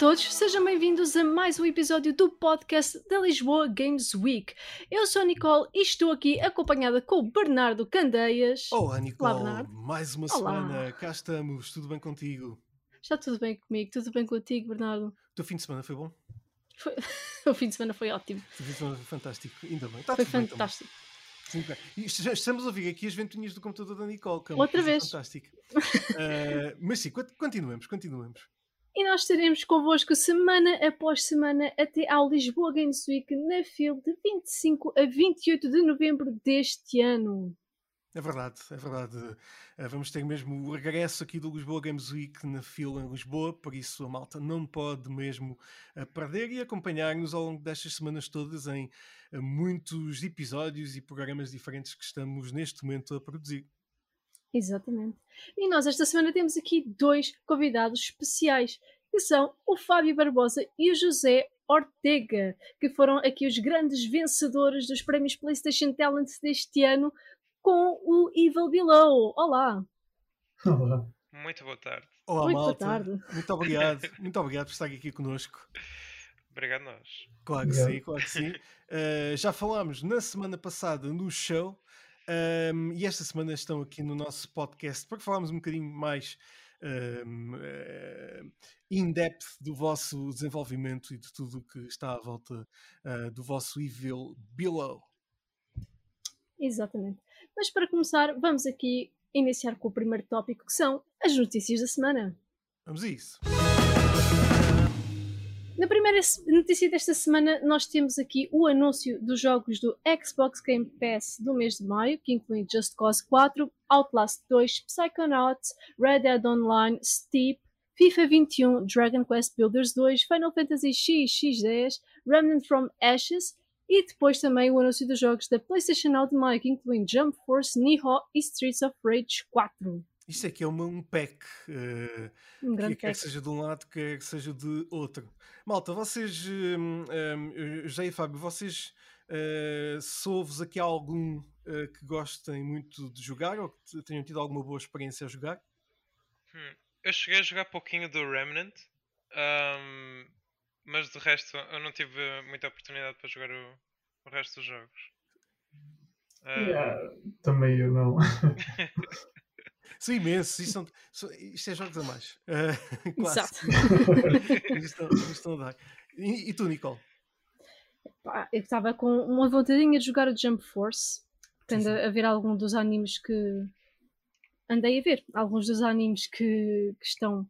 Olá a todos, sejam bem-vindos a mais um episódio do podcast da Lisboa Games Week. Eu sou a Nicole e estou aqui acompanhada com o Bernardo Candeias. Olá, Nicole. Olá, Bernardo. Mais uma Olá. semana, cá estamos, tudo bem contigo? Está tudo bem comigo? Tudo bem contigo, Bernardo? O teu fim de semana foi bom? Foi- o fim de semana foi ótimo. O fim de semana foi fantástico, ainda bem. Está Foi bem fantástico. Sim, bem. Já estamos a ouvir aqui as ventoinhas do computador da Nicole, que é uma Outra vez. fantástica. Eh, mas sim, cont- continuemos, continuemos. E nós estaremos convosco semana após semana até ao Lisboa Games Week na FIL de 25 a 28 de novembro deste ano. É verdade, é verdade. Eh, vamos ter mesmo o regresso aqui do Lisboa Games Week na fila em Lisboa, por isso a malta não pode mesmo eh, perder e acompanhar-nos ao longo destas semanas todas em eh, muitos episódios e programas diferentes que estamos neste momento a produzir. Exatamente. E nós esta semana temos aqui dois convidados especiais, que são o Fábio Barbosa e o José Ortega, que foram aqui os grandes vencedores dos prémios PlayStation Talent deste ano com o Evil Below. Olá! Olá. Muito boa tarde. Olá, Muito boa malta. tarde. Muito obrigado. Muito obrigado por estar aqui connosco. Obrigado nós. Claro que Obrigado. sim, claro que sim. Eh, já falámos na semana passada no show ehm, e esta semana estão aqui no nosso podcast para falarmos um bocadinho mais ehm, eh, in-depth do vosso desenvolvimento e de tudo o que está à volta eh, do vosso Evil Below. Exatamente. Mas para começar, vamos aqui iniciar com o primeiro tópico, que são as notícias da semana. Vamos a isso. Na primeira notícia desta semana, nós temos aqui o anúncio dos jogos do Xbox Game Pass do mês de maio, que inclui Just Cause 4, Outlast 2, Psychonauts, Red Dead Online, Steep, FIFA 21, Dragon Quest Builders 2, Final Fantasy X, X10, Remnant from Ashes e depois também o anúncio dos jogos da PlayStation Now de maio, que incluem Jump Force, Nihon e Streets of Rage 4. Isto aqui é uma, um pack. eh, Um que grande quer pack. que seja de um lado, quer que seja de outro. Malta, vocês, hum, hum, José e Fábio, vocês uh, se aqui algum eh, que gostem muito de jogar ou que tenham tido alguma boa experiência a jogar? Hum, Eu cheguei a jogar pouquinho do Remnant, ahm, mas de resto eu não tive muita oportunidade para jogar o, o resto dos jogos. Ah, Yeah, também eu não. São imensos, isto, são- são- isto é jogos a mais. Eh, quase. Exato. Estão a dar. E, e tu, Nicole? Pá, eu estava com uma vontadinha de jogar o Jump Force, sim. a ver algum dos animes que andei a ver, alguns dos animes que, que estão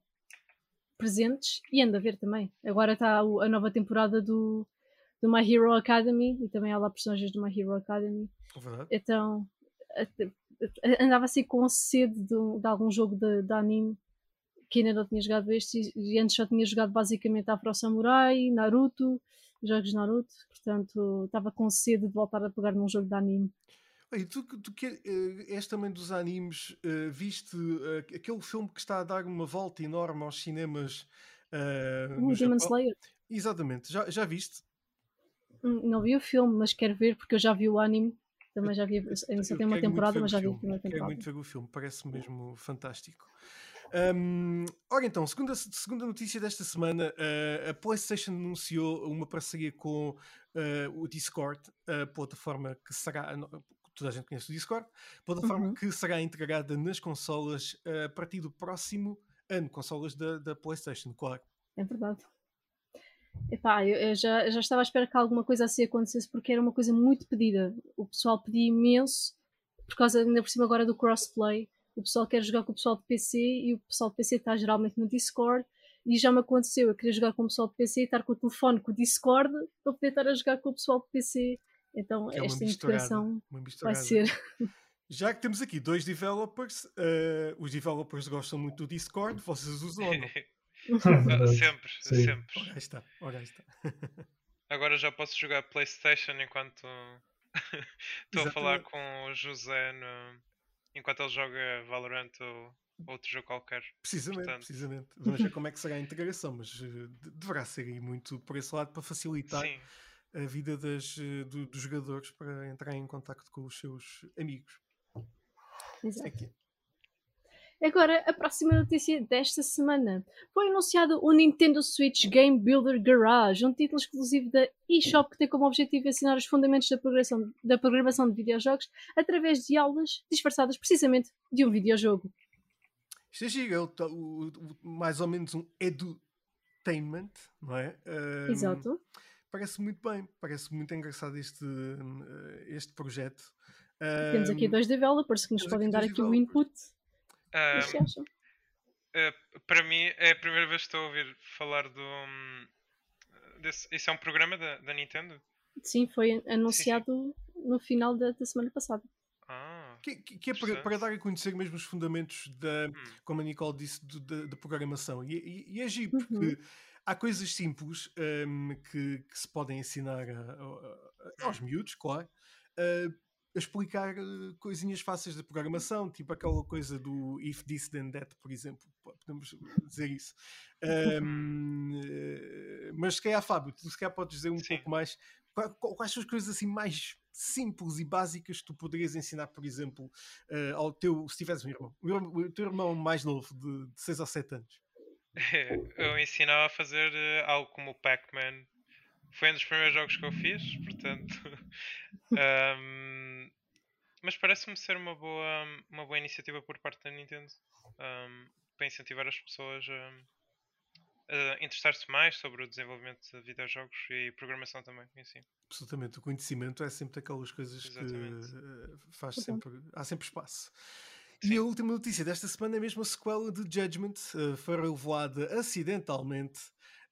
presentes e ando a ver também. Agora está a nova temporada do, do My Hero Academy e também há lá personagens do My Hero Academy. É verdade? Então andava assim com sede de, de algum jogo de, de anime que ainda não tinha jogado este e, e antes só tinha jogado basicamente Afro Samurai, Naruto, jogos Naruto, portanto estava com sede de voltar a pegar num jogo de anime. Olha, tu, tu que eh, és também dos animes, eh, viste eh, aquele filme que está a dar uma volta enorme aos cinemas no O Demon? Slayer. Exatamente, já, já viste? Hum, Não vi o filme, mas quero ver porque eu já vi o anime. Também já vi, só tem uma quero temporada, mas já vi a primeira Quero temporada. muito ver o filme, parece mesmo fantástico. Hum, ora então, segunda, segunda notícia desta semana, eh, a PlayStation anunciou uma parceria com eh, o Discord, a plataforma que será, toda a gente conhece o Discord, plataforma Uhum. que será integrada nas consolas eh, a partir do próximo ano, consolas da, da PlayStation, claro. É verdade. Epá, eu, eu já, eu já estava à espera que alguma coisa assim acontecesse porque era uma coisa muito pedida. O pessoal pedia imenso, por causa, ainda por cima agora do crossplay. O pessoal quer jogar com o pessoal de PC e o pessoal de PC está geralmente no Discord. E já me aconteceu, eu queria jogar com o pessoal de PC e estar com o telefone com o Discord para poder estar a jogar com o pessoal de PC. Então é esta integração vai ser. Já que temos aqui dois developers, eh, os developers gostam muito do Discord, vocês usam ou não? Ah, sempre, Sim. sempre. Ora aí está, ora aí está. Agora já posso jogar PlayStation enquanto estou a falar com o José no- enquanto ele joga Valorant ou outro jogo qualquer. Precisamente, Portanto. precisamente. Vamos ver como é que será a integração, mas eh, de- deverá ser aí muito por esse lado para facilitar Sim, a vida das, eh, do- dos jogadores para entrar em contacto com os seus amigos. Exato. É que- Agora, a próxima notícia desta semana. Foi anunciado o Nintendo Switch Game Builder Garage, um título exclusivo da eShop que tem como objetivo ensinar os fundamentos da programação, da programação de videojogos através de aulas disfarçadas precisamente de um videojogo. Isto é giro, é mais ou menos um edutainment, não é? Ahm, Exato. Parece muito bem, parece muito engraçado este, este projeto. Temos aqui dois developers que nos podem aqui dar aqui o developers. input. O que acham? ah, para mim é a primeira vez que estou a ouvir falar do. hum, Desse, isso é um programa da, da Nintendo? Sim, foi anunciado no final da, da semana passada. Ah, Que, que- que é para, para dar a conhecer mesmo os fundamentos da, hum, como a Nicole disse, do- da, da programação. E, e, e é giro, porque Uhum. há coisas simples ahm, que, que se podem ensinar a- a- aos miúdos, claro, a, a explicar eh, coisinhas fáceis da programação, tipo aquela coisa do if this then that, por exemplo. po- Podemos dizer isso. Ahm, eh, mas se calhar, Fábio, tu se calhar podes dizer um Sim. pouco mais. qua- qua- Quais são as coisas assim mais simples e básicas que tu poderias ensinar, por exemplo, eh, ao teu, se tivesse um irmão, o, teu irmão mais novo, de, 6 ou 7 anos. eu ensinava a fazer algo como o Pac-Man. Foi um dos primeiros jogos que eu fiz, portanto. Ahm, mas parece-me ser uma boa, uma boa iniciativa por parte da Nintendo ahm, para incentivar as pessoas a, a interessar-se mais sobre o desenvolvimento de videojogos e programação também. em si. Absolutamente, o conhecimento é sempre daquelas coisas Exatamente. que eh, faz sempre, há sempre espaço. E Sim. a última notícia desta semana é mesmo a sequela de Judgment, eh, foi revelada acidentalmente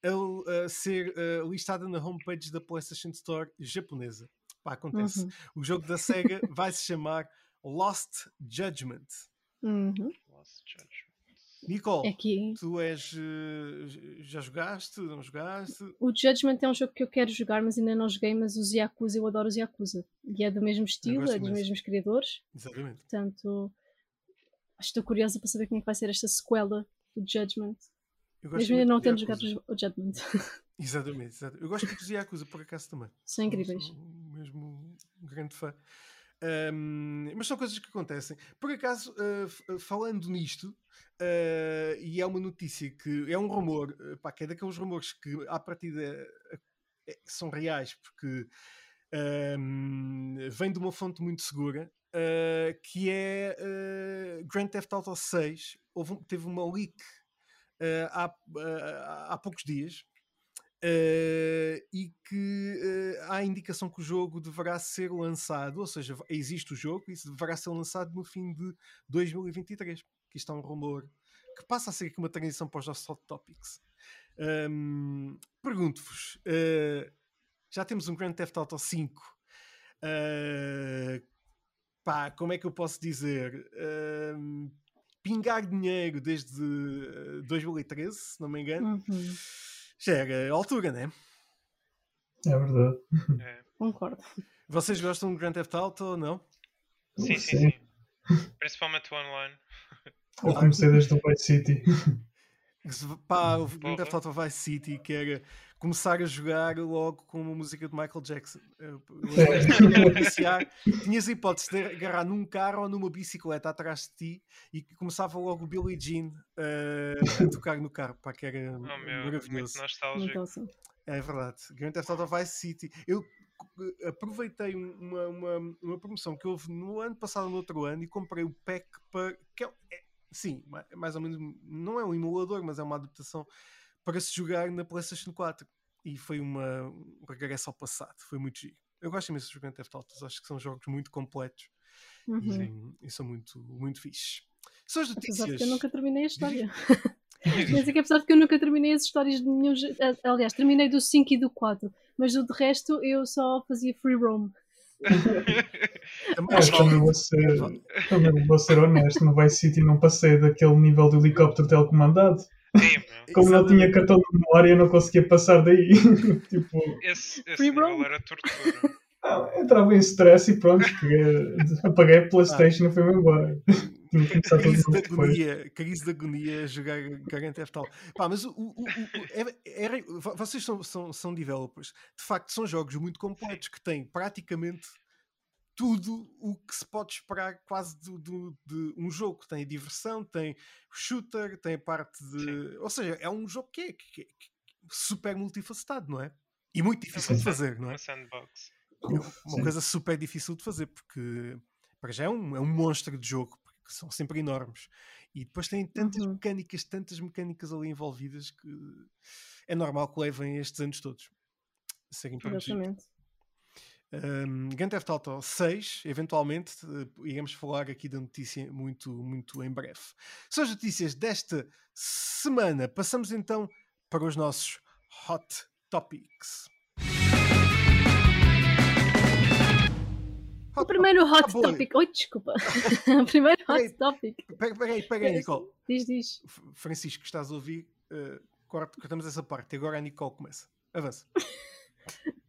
a, a ser eh, listada na homepage da PlayStation Store japonesa. Pá, acontece. Uhum. O jogo da SEGA vai se chamar Lost Judgment. Uhum. Lost Judgment. Nicole, Aqui. tu és. eh, já jogaste? Não jogaste? O Judgment é um jogo que eu quero jogar, mas ainda não joguei, mas os Yakuza, eu adoro os Yakuza. E é do mesmo estilo, é dos imenso. mesmos criadores. Exatamente. Portanto, estou curiosa para saber como é que vai ser esta sequela do Judgment. Eu gosto Mesmo ainda não tendo jogado o Judgment. Exatamente, exatamente. Eu gosto muito dos Yakuza, por acaso também. São incríveis. Mesmo um grande fã. Ahm, mas são coisas que acontecem. Por acaso, ah, falando nisto, ah, e é uma notícia que é um rumor, ah, pá, que é daqueles rumores que à partida eh, são reais, porque ahm, vem de uma fonte muito segura, que é Grand Theft Auto 6. Houve um- teve uma leak há, há poucos dias. Uh, e que uh, há indicação que o jogo deverá ser lançado, ou seja, existe o jogo e isso deverá ser lançado no fim de 2023. Que isto é um rumor que passa a ser aqui uma transição para os nossos hot topics. Um, Pergunto-vos: uh, já temos um Grand Theft Auto 5. Uh, pá, como é que eu posso dizer? Pingar dinheiro desde uh, 2013, se não me engano. Uhum. Já era a altura, né? É verdade. É. Concordo. Vocês gostam de Grand Theft Auto ou não? Sim, sim, Sim. sim. Principalmente o online. Eu comecei desde o Vice City. Pá, o Grand. Theft Auto Vice City, que era começar a jogar logo com uma música de Michael Jackson. Eu- eu- eu- iniciar, tinhas a hipótese de agarrar num carro ou numa bicicleta atrás de ti e começava logo o Billie Jean eh, a tocar no carro, pá, que era Oh meu, maravilhoso. nostálgico. Muito. É verdade. Grand Theft Auto Vice City. Eu eh, aproveitei um- uma, uma, uma promoção que houve no ano passado, no outro ano, e comprei o pack para. Que é, é- sim, ma- mais ou menos. Não é um emulador, mas é uma adaptação para se jogar na PlayStation 4. E foi uma, um regresso ao passado. Foi muito giro. Eu gosto imenso dos Grand Theft Autos. Acho que são jogos muito completos Uhum. sim, e são muito, muito fixes. São as Apesar de notícias. que eu nunca terminei a história. Quer dizer que apesar de que eu nunca terminei as histórias de nenhum. Aliás, terminei do 5 e do 4. Mas do de resto eu só fazia free roam. Também Mas vale- também vou ser, também vou ser honesto, no Vice City não passei daquele nível de helicóptero telecomandado. Como não Exatamente. tinha cartão de memória, eu não conseguia passar daí. tipo, Esse, esse nível era tortura. ah, entrava em stress e pronto, apaguei a Playstation e fui-me embora. Crise de agonia, crise de agonia a jogar Grand Theft Auto. Pá, mas o, o- o- é- era- vo- vocês são, são, são developers. De facto, são jogos muito completos que têm praticamente tudo o que se pode esperar quase do, do- de um jogo. Tem diversão, tem shooter, tem a parte de. Ou seja, é um jogo que é, que é- que é super multifacetado, não é? E muito difícil de uma fazer, não é? Uma sandbox. É uma Sim. coisa super difícil de fazer, porque para já é um, é um monstro de jogo, porque são sempre enormes. E depois tem tantas Uhum. mecânicas, tantas mecânicas ali envolvidas que é normal que levem estes anos todos a serem produzidos. Exatamente. Um, Grand Theft Auto 6, eventualmente, eh, iremos falar aqui da notícia muito, muito em breve. São as notícias desta semana. Passamos então para os nossos Hot Topics. O primeiro hot Ah, topic. Oi, desculpa. o primeiro Peraí. hot topic. Pega, pega aí, pega aí, Nicole. Diz, diz. Francisco, estás a ouvir? corta- cortamos essa parte. Agora a Nicole começa. Avança.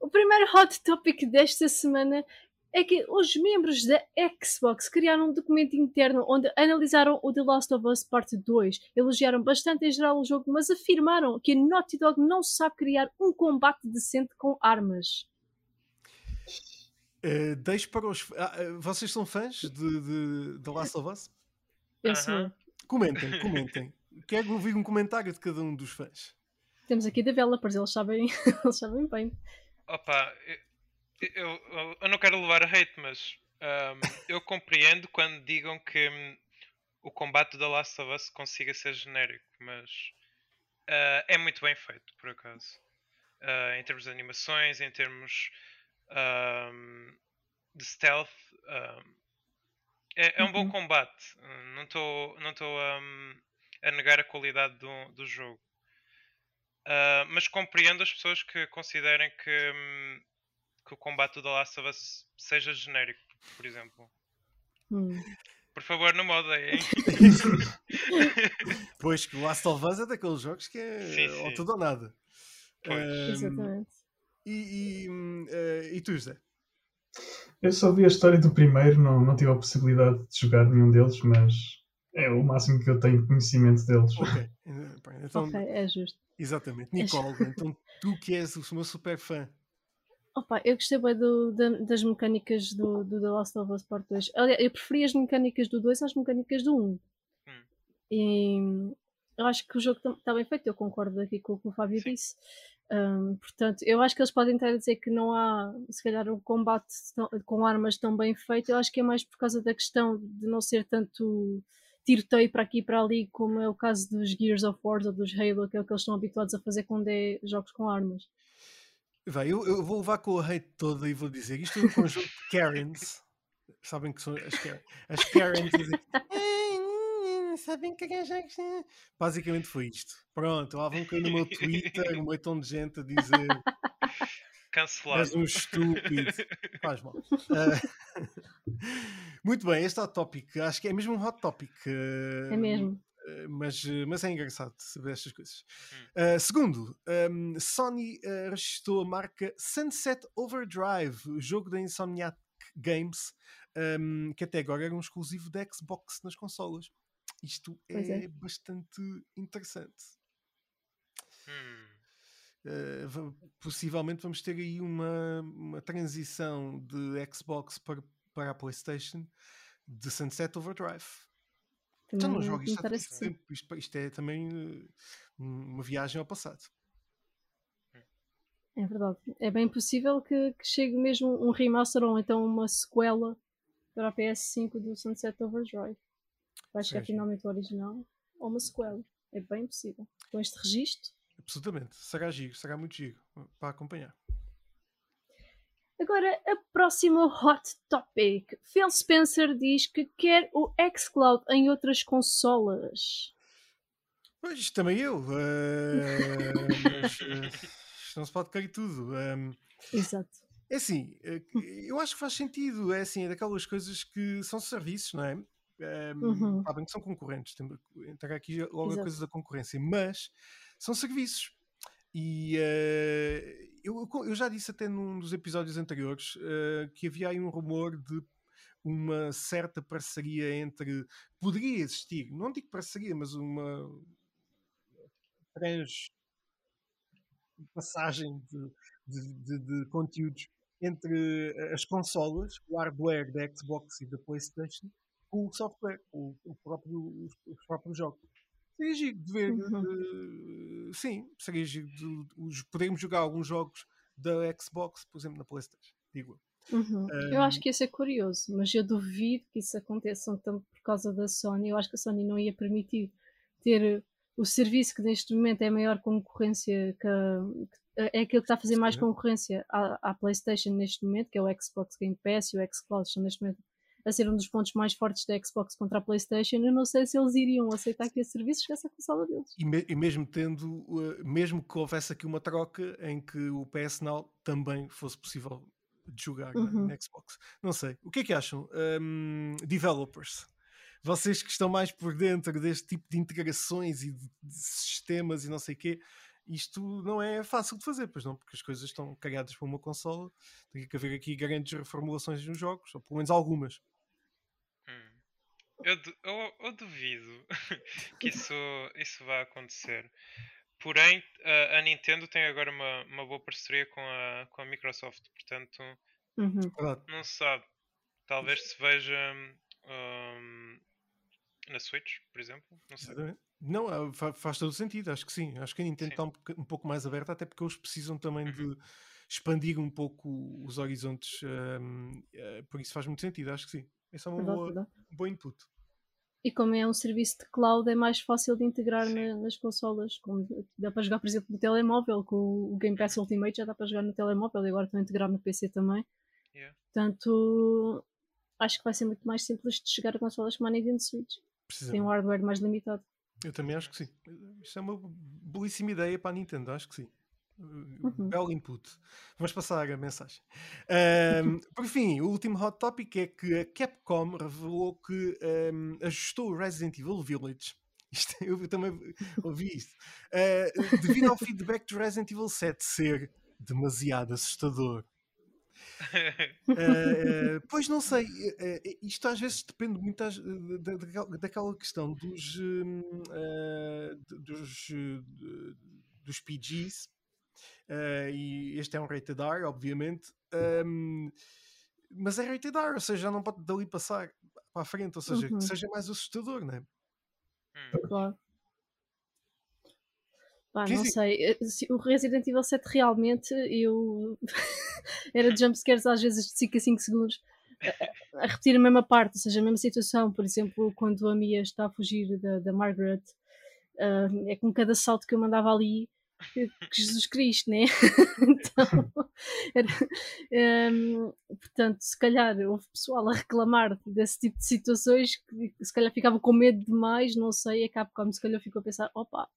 O primeiro hot topic desta semana é que os membros da Xbox criaram um documento interno onde analisaram o The Last of Us Parte 2. Elogiaram bastante em geral o jogo, mas afirmaram que a Naughty Dog não sabe criar um combate decente com armas. Eh, deixo para os. ah, eh, vocês são fãs de, de Last of Us? Eu sou. Comentem, comentem. Quero ouvir um comentário de cada um dos fãs. Temos aqui developers, eles sabem, eles sabem bem. Opa, eu, eu, eu- não quero levar a hate, mas ahm, eu compreendo quando digam que hum, o combate da Last of Us consiga ser genérico, mas ah, é muito bem feito, por acaso. Ah, em termos de animações, em termos ahm, de stealth, é, é um bom Uhum. combate. Não estou não ahm, a negar a qualidade do, do jogo. Ah, mas compreendo as pessoas que considerem que, hum, que o combate do The Last of Us seja genérico, por exemplo. Hum. Por favor, não me odeiem. Pois que o Last of Us é daqueles jogos que é Sim, ou sim. tudo ou nada. Pois. Ahm, Exatamente. e, e, eh, e tu, José? Eu só vi a história do primeiro, não, não tive a possibilidade de jogar nenhum deles, mas é o máximo que eu tenho de conhecimento deles. Ok. Então, Ok, é justo. Exatamente. Nicole, então tu que és o meu super fã. Opa, eu gostei bem do- da- das mecânicas do, do The Last of Us Part 2. Aliás, eu preferi as mecânicas do 2 às mecânicas do 1. Hum. E eu acho que o jogo está bem feito, eu concordo aqui com o que o Fábio Sim. disse. Hum, portanto, eu acho que eles podem estar a dizer que não há, se calhar, um combate tão- com armas tão bem feito. Eu acho que é mais por causa da questão de não ser tanto tiroteio para aqui e para ali, como é o caso dos Gears of War ou dos Halo, que é o que eles estão habituados a fazer quando é jogos com armas. Vai, eu, eu vou levar com a hate toda e vou dizer isto é um conjunto de Karens. Sabem que são as, Karen, as Karens dizem "Ah, sabem que é jogos. eh?" Basicamente foi isto. Pronto, lá vão cair no meu Twitter um montão de gente a dizer Cancelado. és um estúpido. Faz mal. Ah, muito bem, este hot topic, acho que é mesmo um hot topic. É ah, mesmo. Uh, mas, uh, mas é engraçado saber estas coisas. Hum. Uh, segundo, um, Sony uh, registrou a marca Sunset Overdrive, o jogo da Insomniac Games, um, que até agora era um exclusivo da Xbox nas consolas. Isto é, é. bastante interessante. Hum, Uh, possivelmente vamos ter aí uma, uma transição de Xbox para, para a PlayStation de Sunset Overdrive. Já não Também jogo isto há tempo. Isto, isto é também uh, uma viagem ao passado. É verdade. É bem possível que, que chegue mesmo um remaster ou então uma sequela para a PS5 do Sunset Overdrive. Vai chegar finalmente o original ou uma sequela. É bem possível. Com este registro. Absolutamente. Será giro, será muito giro uh, para acompanhar. Agora, a próxima hot topic. Phil Spencer diz que quer o xCloud em outras consolas. Pois, também eu. uh, mas uh, não se pode cair tudo. Um, Exato. é assim, uh, eu acho que faz sentido. É assim, é daquelas coisas que são serviços, não é? Um, Uhum. sabem que são concorrentes. Entrar aqui logo a Exato. coisa da concorrência. Mas são serviços. E uh, eu, eu já disse até num dos episódios anteriores uh, que havia aí um rumor de uma certa parceria entre. Poderia existir, não digo parceria, mas uma trans passagem de, de, de- de conteúdos entre as consolas, o hardware da Xbox e da PlayStation, com o software, o, o próprio, os, os próprios jogos. Seria giro de ver. Uhum. Uh, sim, seria giro de, de, podermos jogar alguns jogos da Xbox, por exemplo, na PlayStation. Digo Uhum. Um, eu acho que ia ser curioso, mas eu duvido que isso aconteça tanto por causa da Sony. Eu acho que a Sony não ia permitir ter o serviço que neste momento é a maior concorrência que, é aquilo que está a fazer mais concorrência à, à, PlayStation neste momento, que é o Xbox Game Pass e o Xcloud estão neste momento a ser um dos pontos mais fortes da Xbox contra a PlayStation. Eu não sei se eles iriam aceitar que esse serviço chegasse à consola deles. E, me, e, mesmo tendo, mesmo que houvesse aqui uma troca em que o PS Now também fosse possível de jogar uhum. na, Xbox. Não sei. O que é que acham? Um, developers. Vocês que estão mais por dentro deste tipo de integrações e de, de sistemas e não sei o quê, isto não é fácil de fazer, pois não, porque as coisas estão criadas para uma consola, tem que haver aqui grandes reformulações nos jogos, ou pelo menos algumas. Eu, eu, eu, duvido que isso, isso vá acontecer. Porém, a, a, Nintendo tem agora uma, uma boa parceria com a, com a Microsoft, portanto, uhum. não se sabe. Talvez se veja um, na Switch, por exemplo. Não sei. Não, ah, faz todo o sentido, acho que sim. Acho que a Nintendo está um, um, pouco mais aberta, até porque eles precisam também uhum. de expandir um pouco os horizontes, um, uh, ah, por isso faz muito sentido, acho que sim. Esse é um bom input. E como é um serviço de cloud, é mais fácil de integrar na, nas consolas. Como dá para jogar, por exemplo, no telemóvel, com o Game Pass Ultimate já dá para jogar no telemóvel e agora estão a integrar no PC também. Yeah. Portanto, acho que vai ser muito mais simples de chegar a consolas como a Nintendo Switch. Tem um hardware mais limitado. Eu também acho que sim. Isto é uma belíssima ideia para a Nintendo, acho que sim. Uhum. Belo input. Vamos passar a mensagem. Um, por fim, o último hot topic é que a Capcom revelou que um, ajustou o Resident Evil Village. Isto, eu também ouvi isto. Uh, devido ao feedback do Resident Evil 7 ser demasiado assustador. Uh, pois não sei, uh, isto às vezes depende muito às, da, daquela questão dos, uh, dos, dos PGs, e este é um rated R, obviamente, um, mas é rated R, ou seja, já não pode dali passar para a frente, ou seja, uhum. que seja mais assustador, não é? Hum. Claro. Pá, não sei. O Resident Evil 7 realmente eu era jumpscares às vezes de 5 a 5 segundos a, a, repetir a mesma parte, ou seja, a mesma situação. Por exemplo, quando a Mia está a fugir da, da Margaret, uh, é com cada salto que eu mandava ali Jesus Cristo, né? então, era, um, portanto, se calhar houve pessoal a reclamar desse tipo de situações que se calhar ficava com medo demais, não sei, a Capcom se calhar ficou a pensar, opa,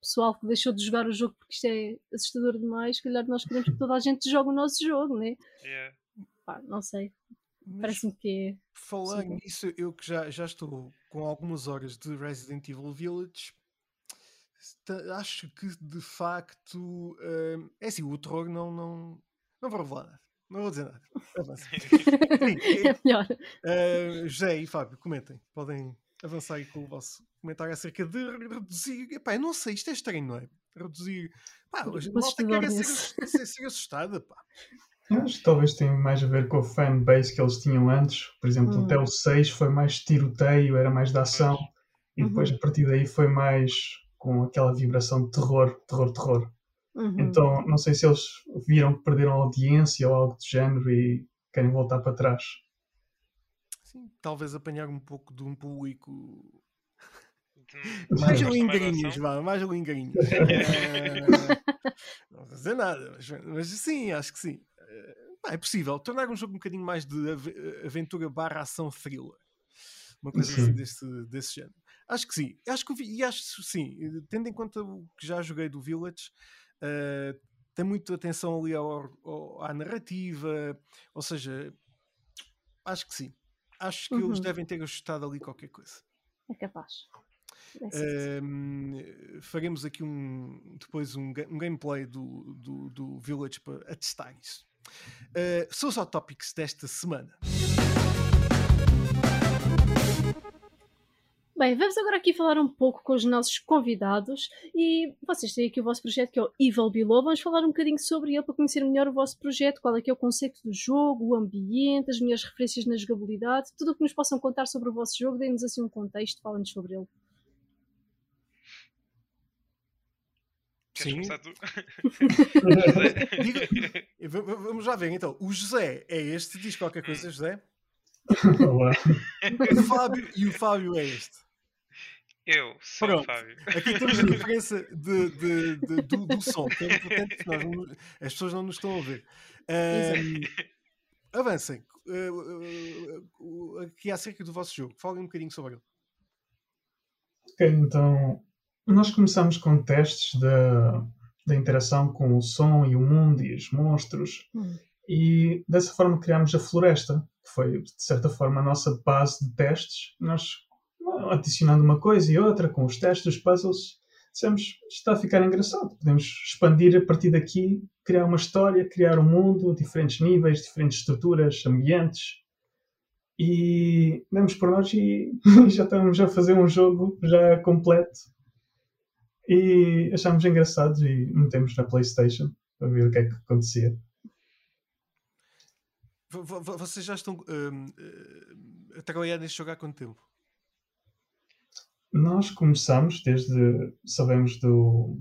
pessoal que deixou de jogar o jogo porque isto é assustador demais, se calhar nós queremos que toda a gente jogue o nosso jogo, né? Yeah. Pá, não sei. Parece-me que é. Falar nisso, eu que já, já estou com algumas horas de Resident Evil Village, acho que de facto hum, é assim, o terror não, não, não vou revelar nada. Não vou dizer nada. Avança. é melhor. Uh, José e Fábio, comentem. Podem avançar aí com o vosso comentário acerca de reduzir. Epá, eu não sei, isto é estranho, não é? Reduzir. Pá, hoje a malta quer ser, ser, ser assustada, pá. Acho que talvez tenha mais a ver com a fanbase que eles tinham antes. Por exemplo, hum. até o 6 foi mais tiroteio, era mais de ação. E depois uhum. a partir daí foi mais com aquela vibração de terror, terror, terror. Uhum. Então não sei se eles viram que perderam a audiência ou algo do género e querem voltar para trás. Sim, talvez apanhar um pouco de um público mais lingrinhos, vá, mais lingrinhos. é, não vou dizer nada, mas, mas sim, acho que sim. É, é possível tornar um jogo um bocadinho mais de aventura barra ação thriller. Uma coisa assim desse, desse género. Acho que sim. Acho que e acho sim, tendo em conta o que já joguei do Village, uh, tem muita atenção ali ao, ao, à narrativa, ou seja, acho que sim. Acho que uhum. eles devem ter ajustado ali qualquer coisa. É capaz. Um, faremos aqui um, depois um, um gameplay do, do, do, Village para atestar isso. Uh, são os hot topics desta semana. Bem, vamos agora aqui falar um pouco com os nossos convidados e vocês têm aqui o vosso projeto que é o Evil Below. Vamos falar um bocadinho sobre ele para conhecer melhor o vosso projeto, qual é que é o conceito do jogo, o ambiente, as minhas referências na jogabilidade, tudo o que nos possam contar sobre o vosso jogo, deem-nos assim um contexto, falem-nos sobre ele. Sim. Vamos já ver então. O José é este, diz qualquer coisa, José. Olá. O Fábio e o Fábio é este. Eu sou Pronto. o Fábio. Aqui temos a diferença de, de- de- do, do som, que é nós não- as pessoas não nos estão a ver. Ahm, avancem. Uh, uh, uh, aqui acerca do vosso jogo. Falem um bocadinho sobre ele. Ok, então nós começamos com testes da, da interação com o som e o mundo e os monstros Hum. e dessa forma criámos a floresta, que foi de certa forma a nossa base de testes. Nós adicionando uma coisa e outra com os testes, os puzzles, dissemos "Isto está a ficar engraçado, podemos expandir a partir daqui, criar uma história, criar um mundo, diferentes níveis, diferentes estruturas, ambientes e demos por nós e já estamos a fazer um jogo já completo e achámos engraçados e metemos na Playstation para ver o que é que acontecia. Vocês já estão ahm, eh, a trabalhar neste jogo há quanto tempo? Nós começamos desde sabemos do,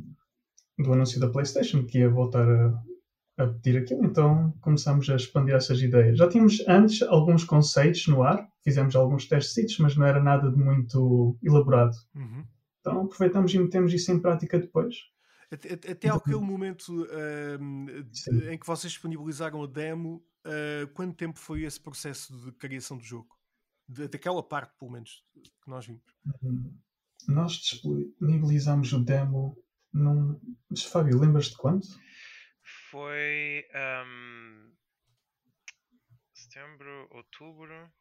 do anúncio da Playstation que ia voltar a, a pedir aquilo, então começamos a expandir essas ideias. Já tínhamos antes alguns conceitos no ar, fizemos alguns testes, mas não era nada de muito elaborado. Uhum. Então aproveitamos e metemos isso em prática depois. Até, até- até aquele momento Sim. em que vocês disponibilizaram a demo, ah, quanto tempo foi esse processo de criação do jogo? Daquela parte, pelo menos, que nós vimos. Hum, Nós disponibilizamos o demo num. Mas, Fábio, lembras de quando? Foi ahm, setembro, outubro,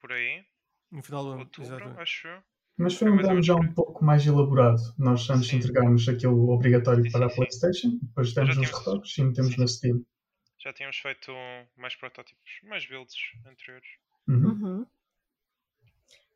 por aí. No final do ano. Outubro, exatamente. acho. Mas foi um demo já um pouco mais elaborado. Nós antes Sim. entregámos aquilo obrigatório Sim, para a sim, sim. PlayStation, depois demos uns tínhamos- retoques e metemos sim, na. Steam. Já tínhamos feito mais protótipos, mais builds anteriores. Uhum. Uhum.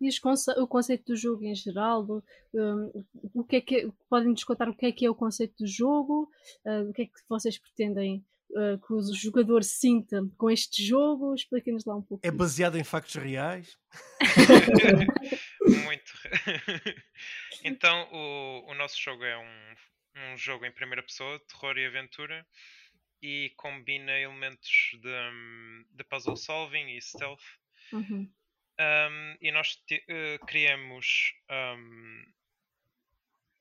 E os conce- o conceito do jogo em geral, do, um, o que é que podem-nos contar o que é que é o conceito do jogo, uh, o que é que vocês pretendem uh, que o jogador sinta com este jogo? Expliquem-nos lá um pouco. É disso. baseado em factos reais? Muito. então, o, o nosso jogo é um, um jogo em primeira pessoa, terror e aventura, e combina elementos de, hum, de puzzle solving e stealth. Uhum. Um, e nós ti- eh, criamos um,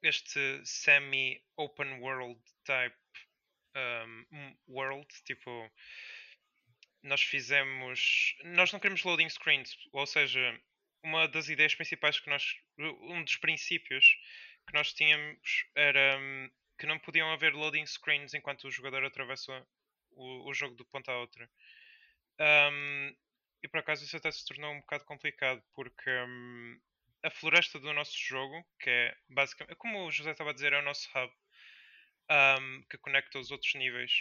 este semi-open world type um, world, tipo nós fizemos nós não queremos loading screens, ou seja, uma das ideias principais que nós um dos princípios que nós tínhamos era que não podiam haver loading screens enquanto o jogador atravessa o, o jogo de ponta a outra. Um, e por acaso isso até se tornou um bocado complicado porque hum, a floresta do nosso jogo, que é basicamente, como o José estava a dizer, é o nosso hub hum, que conecta os outros níveis.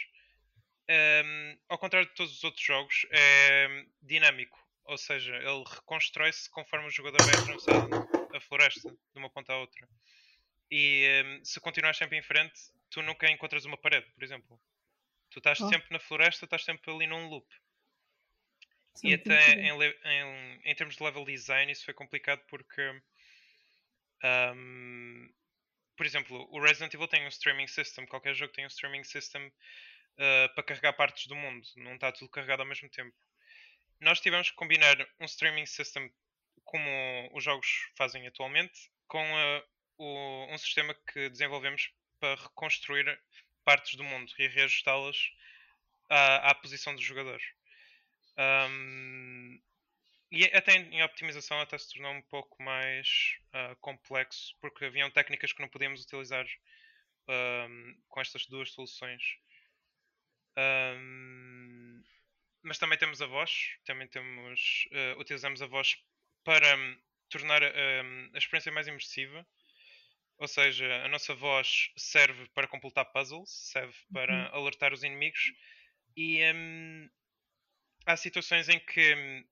Hum, ao contrário de todos os outros jogos, é hum, dinâmico, ou seja, ele reconstrói-se conforme o jogador vai atravessando a floresta de uma ponta à outra. E hum, se continuares sempre em frente, tu nunca encontras uma parede, por exemplo. Tu estás Oh. sempre na floresta, estás sempre ali num loop. Isso é E até em, em, em termos de level design isso foi complicado porque ahm, por exemplo, o Resident Evil tem um streaming system, qualquer jogo tem um streaming system ah, para carregar partes do mundo, não está tudo carregado ao mesmo tempo. Nós tivemos que combinar um streaming system como os jogos fazem atualmente com ah, o- um sistema que desenvolvemos para reconstruir partes do mundo e reajustá-las à, à posição dos jogadores. Um, e até em optimização até se tornou um pouco mais ah, complexo porque haviam técnicas que não podíamos utilizar ahm, com estas duas soluções. Ahm, mas também temos a voz, também temos, ah, utilizamos a voz para tornar a experiência mais imersiva. Ou seja, a nossa voz serve para completar puzzles, serve para alertar os inimigos e há situações em que hum,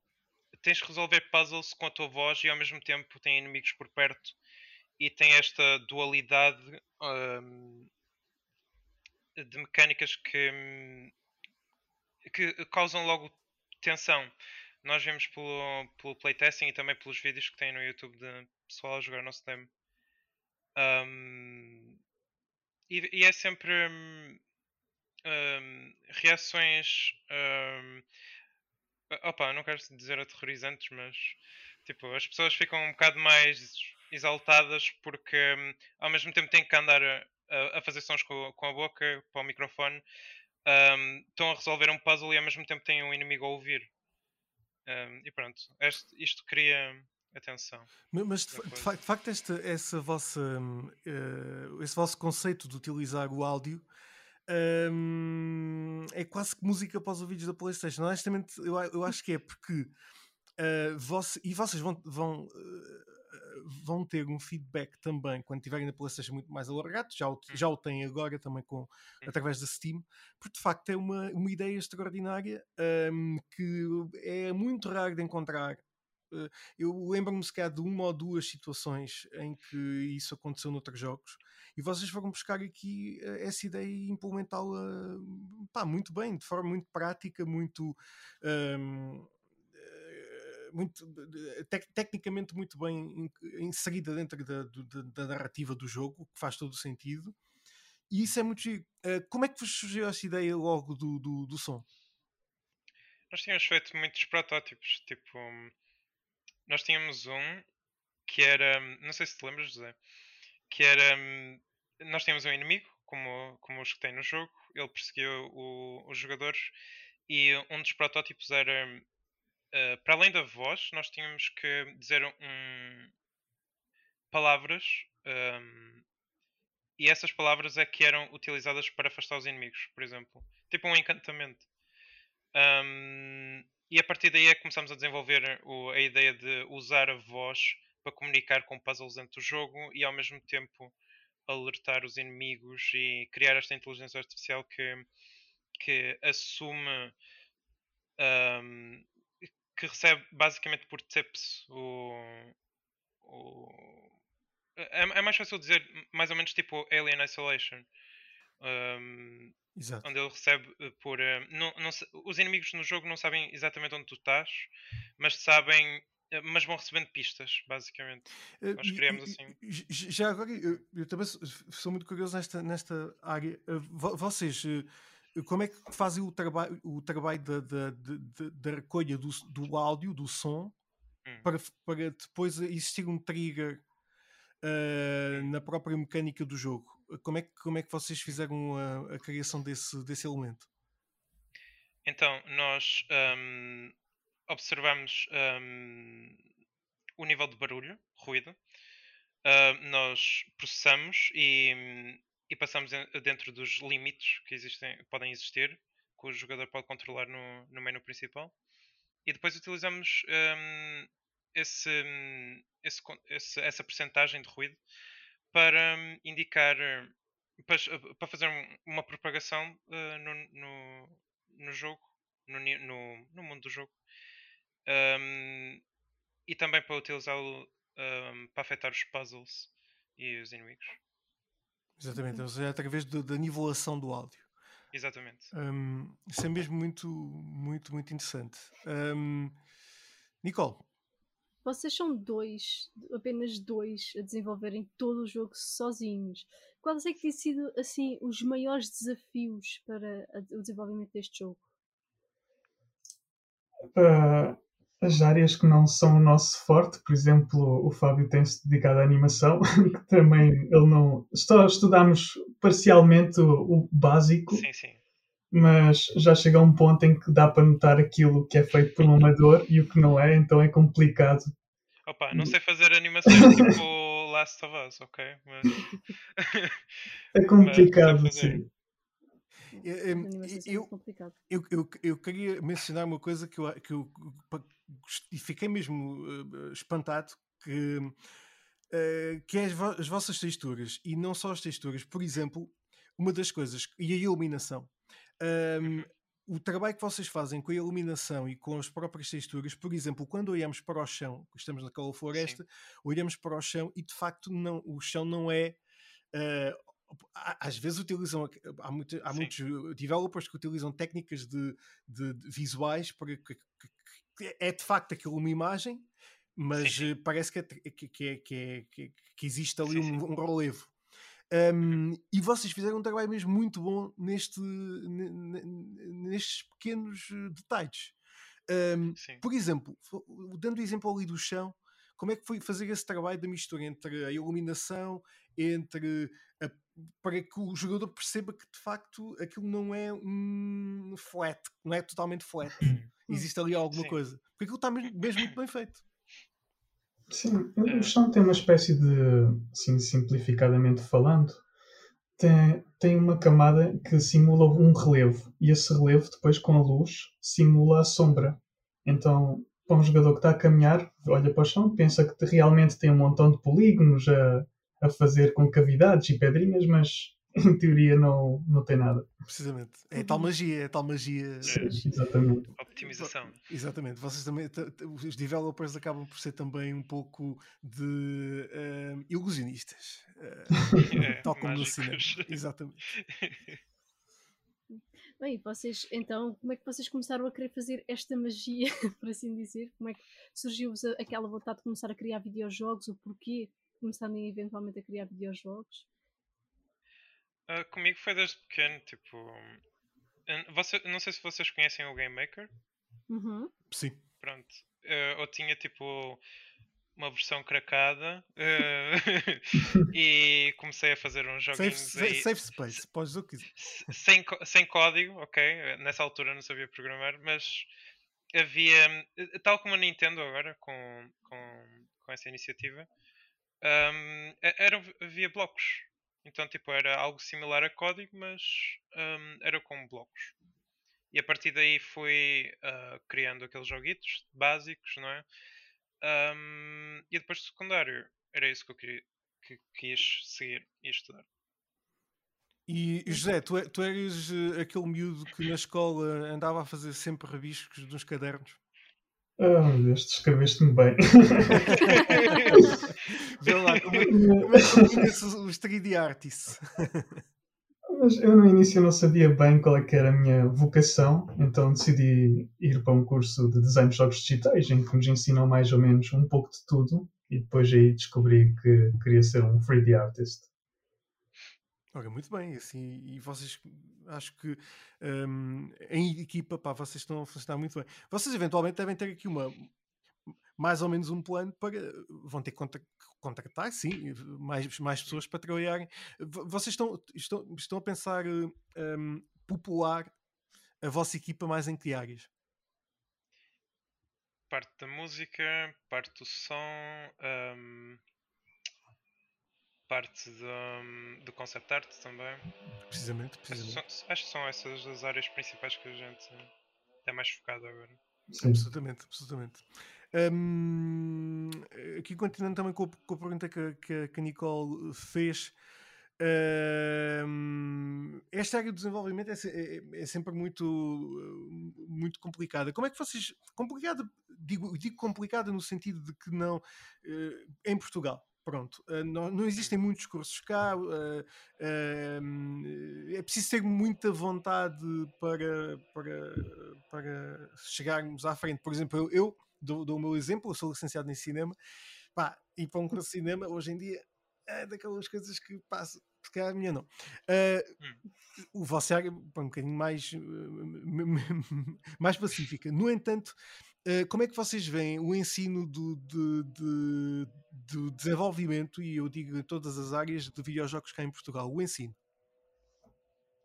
tens de resolver puzzles com a tua voz e ao mesmo tempo tem inimigos por perto e tem esta dualidade um, de mecânicas que, que causam logo tensão. Nós vemos pelo, pelo playtesting e também pelos vídeos que tem no YouTube de pessoal a jogar nosso demo. E, e, é sempre hum, reações. Um, opa, não quero dizer aterrorizantes, mas tipo, as pessoas ficam um bocado mais exaltadas porque hum, ao mesmo tempo têm que andar a, a fazer sons com, com, a boca para o microfone. Um, estão a resolver um puzzle e ao mesmo tempo têm um inimigo a ouvir. Um, e pronto, este, isto cria atenção. Mas de, de, facto, de facto esta, essa vossa, uh, esse vosso conceito de utilizar o áudio um, é quase que música para os ouvidos da PlayStation. Honestamente, eu, eu acho que é porque uh, voce, e vocês vão, vão, uh, vão ter um feedback também quando tiverem na PlayStation muito mais alargado. Já o, já o têm agora também com, através da Steam, porque de facto é uma, uma ideia extraordinária um, que é muito raro de encontrar eu lembro-me se calhar de uma ou duas situações em que isso aconteceu noutros jogos e vocês foram buscar aqui eh, essa ideia e implementá-la muito bem, de forma muito prática, muito. Um, eh, muito tec tecnicamente muito bem inserida dentro da, da, da, narrativa do jogo, que faz todo o sentido. E isso é muito. Uh, como é que vos surgiu essa ideia logo do, do, do som? Nós tínhamos feito muitos protótipos, tipo, nós tínhamos um que era, não sei se te lembras, José, que era, nós tínhamos um inimigo, como, como os que tem no jogo, ele perseguiu o, os jogadores e um dos protótipos era, uh, para além da voz, nós tínhamos que dizer um, palavras um, e essas palavras é que eram utilizadas para afastar os inimigos, por exemplo. Tipo um encantamento. Um, e a partir daí é que começamos a desenvolver o, a ideia de usar a voz para comunicar com puzzles dentro do jogo e ao mesmo tempo alertar os inimigos e criar esta inteligência artificial que, que assume um, que recebe basicamente por tips o, o é, é, mais fácil dizer mais ou menos tipo Alien Isolation um, onde ele recebe eh, por. Uh, não, não, os inimigos no jogo não sabem exatamente onde tu estás, mas sabem. Uh, mas vão recebendo pistas, basicamente. Nós criamos assim. Já agora, eu, eu, também sou muito curioso nesta, nesta área. vocês como é que fazem o trabalho, o trabalho da, da, da, da recolha do, do áudio, do som, hum. para, para depois existir um trigger uh, na própria mecânica do jogo? Como é que, como é que vocês fizeram a, a criação desse, desse elemento? Então, nós um, observamos um, o nível de barulho, ruído, uh, nós processamos e, e, passamos dentro dos limites que existem, podem existir, que o jogador pode controlar no, no menu principal, e depois utilizamos um, esse, esse, esse, essa percentagem de ruído para hum, indicar para, para fazer uma propagação uh, no, no, no, jogo, no, no, no, mundo do jogo, um, e também para utilizá-lo um, para afetar os puzzles e os inimigos. Exatamente, ou seja, através da nivelação do áudio. Exatamente. Um, isso é mesmo muito, muito, muito interessante. Um, Nicole, vocês são dois, apenas dois, a desenvolverem todo o jogo sozinhos. Quais é que têm sido assim os maiores desafios para o desenvolvimento deste jogo? Uh, as áreas que não são o nosso forte, por exemplo, o Fábio tem-se dedicado à animação, que também ele não. Só estudamos parcialmente o, o básico. Sim, sim mas já chega a um ponto em que dá para notar aquilo que é feito por um amador e o que não é, então é complicado. Opa, não sei fazer animações tipo Last of Us, ok? Mas... é complicado, mas sim. Eu, eu, eu, eu, eu, queria mencionar uma coisa que eu, que eu e fiquei mesmo uh, espantado que, uh, que é as, vo as, vossas texturas e não só as texturas, por exemplo, uma das coisas e a iluminação um, o trabalho que vocês fazem com a iluminação e com as próprias texturas, por exemplo, quando olhamos para o chão, estamos naquela floresta, Sim. olhamos para o chão e de facto não, o chão não é. Uh, às vezes utilizam há, muito, há muitos developers que utilizam técnicas de, de, de visuais para que, que, que, é de facto aquilo uma imagem mas sim, sim. parece que, é, que, que, que, que, existe ali sim, um, um relevo um, e vocês fizeram um trabalho mesmo muito bom neste, nestes pequenos eh, detalhes. Um, por exemplo, dando o exemplo ali do chão, como é que foi fazer esse trabalho da mistura entre a iluminação, entre a, para que o jogador perceba que de facto aquilo não é um flat, não é totalmente flat. Existe ali alguma Sim. coisa. Porque aquilo está mesmo, mesmo muito bem feito. Sim, o chão tem uma espécie de, assim, simplificadamente falando, tem, tem uma camada que simula um relevo e esse relevo depois com a luz simula a sombra. Então, para um jogador que está a caminhar, olha para o chão, pensa que realmente tem um montão de polígonos a, a fazer com cavidades e pedrinhas, mas em teoria não, não tem nada. Precisamente. É tal magia, é tal magia. Sim, exatamente. Optimização. Exatamente. Vocês também, os developers acabam por ser também um pouco de uh, ilusionistas. Uh, é, tal como no cinema. Exatamente. Bem, vocês, então, como é que vocês começaram a querer fazer esta magia, por assim dizer? Como é que surgiu aquela vontade de começar a criar videojogos? O porquê começarem eventualmente a criar videojogos? Uh, comigo foi desde pequeno, tipo. Você, não sei se vocês conhecem o Game Maker. Uhum. Sim. Pronto. Uh, eu tinha tipo uma versão cracada uh, e comecei a fazer uns joguinhos safe, aí. Safe space, podes o que sem, sem código, ok. Nessa altura não sabia programar, mas havia, tal como a Nintendo agora, com, com, com essa iniciativa, um, era, havia blocos. Então, tipo, era algo similar a código, mas um, era com blocos. E a partir daí fui uh, criando aqueles joguitos básicos, não é? Um, e depois do secundário, era isso que eu queria, que quis seguir e estudar. E José, tu, é, tu eres uh, aquele miúdo que na escola andava a fazer sempre rabiscos nos cadernos? Oh, meu Deus, descreveste-me bem. Vê lá, como é, é os 3D Artists? Mas eu no início não sabia bem qual é era a minha vocação, então decidi ir para um curso de design de jogos digitais, em que nos ensinam mais ou menos um pouco de tudo, e depois aí descobri que queria ser um 3D artist. Olha, muito bem, assim, e vocês acho que um, em equipa, pá, vocês estão a funcionar muito bem. Vocês eventualmente devem ter aqui uma mais ou menos um plano para vão ter que contratar, sim, mais, mais pessoas para trabalharem. Vocês estão, estão, estão a pensar um, popular a vossa equipa mais em que áreas? Parte da música, parte do som, um, parte do, do concept art também. Precisamente, precisamente. Acho, acho que são essas as áreas principais que a gente é mais focado agora. Sim. Absolutamente, absolutamente. Um, aqui continuando também com a, com a pergunta que, que, que, a Nicole fez. Um, esta área do desenvolvimento é, é, é, sempre muito, muito complicada. Como é que vocês. Complicada, digo, digo complicada no sentido de que não. Uh, em Portugal, Pronto, uh, não, não, existem muitos cursos cá, uh, uh, é preciso ter muita vontade para, para, para chegarmos à frente. Por exemplo, eu, eu dou, dou o meu exemplo, eu sou licenciado em cinema, pá, e para um curso de cinema hoje em dia é daquelas coisas que passa, calhar a minha não. Uh, o vosso é um bocadinho mais, mais pacífica. No entanto, uh, como é que vocês veem o ensino do, de, desenvolvimento, e eu digo em todas as áreas de videojogos cá em Portugal, o ensino?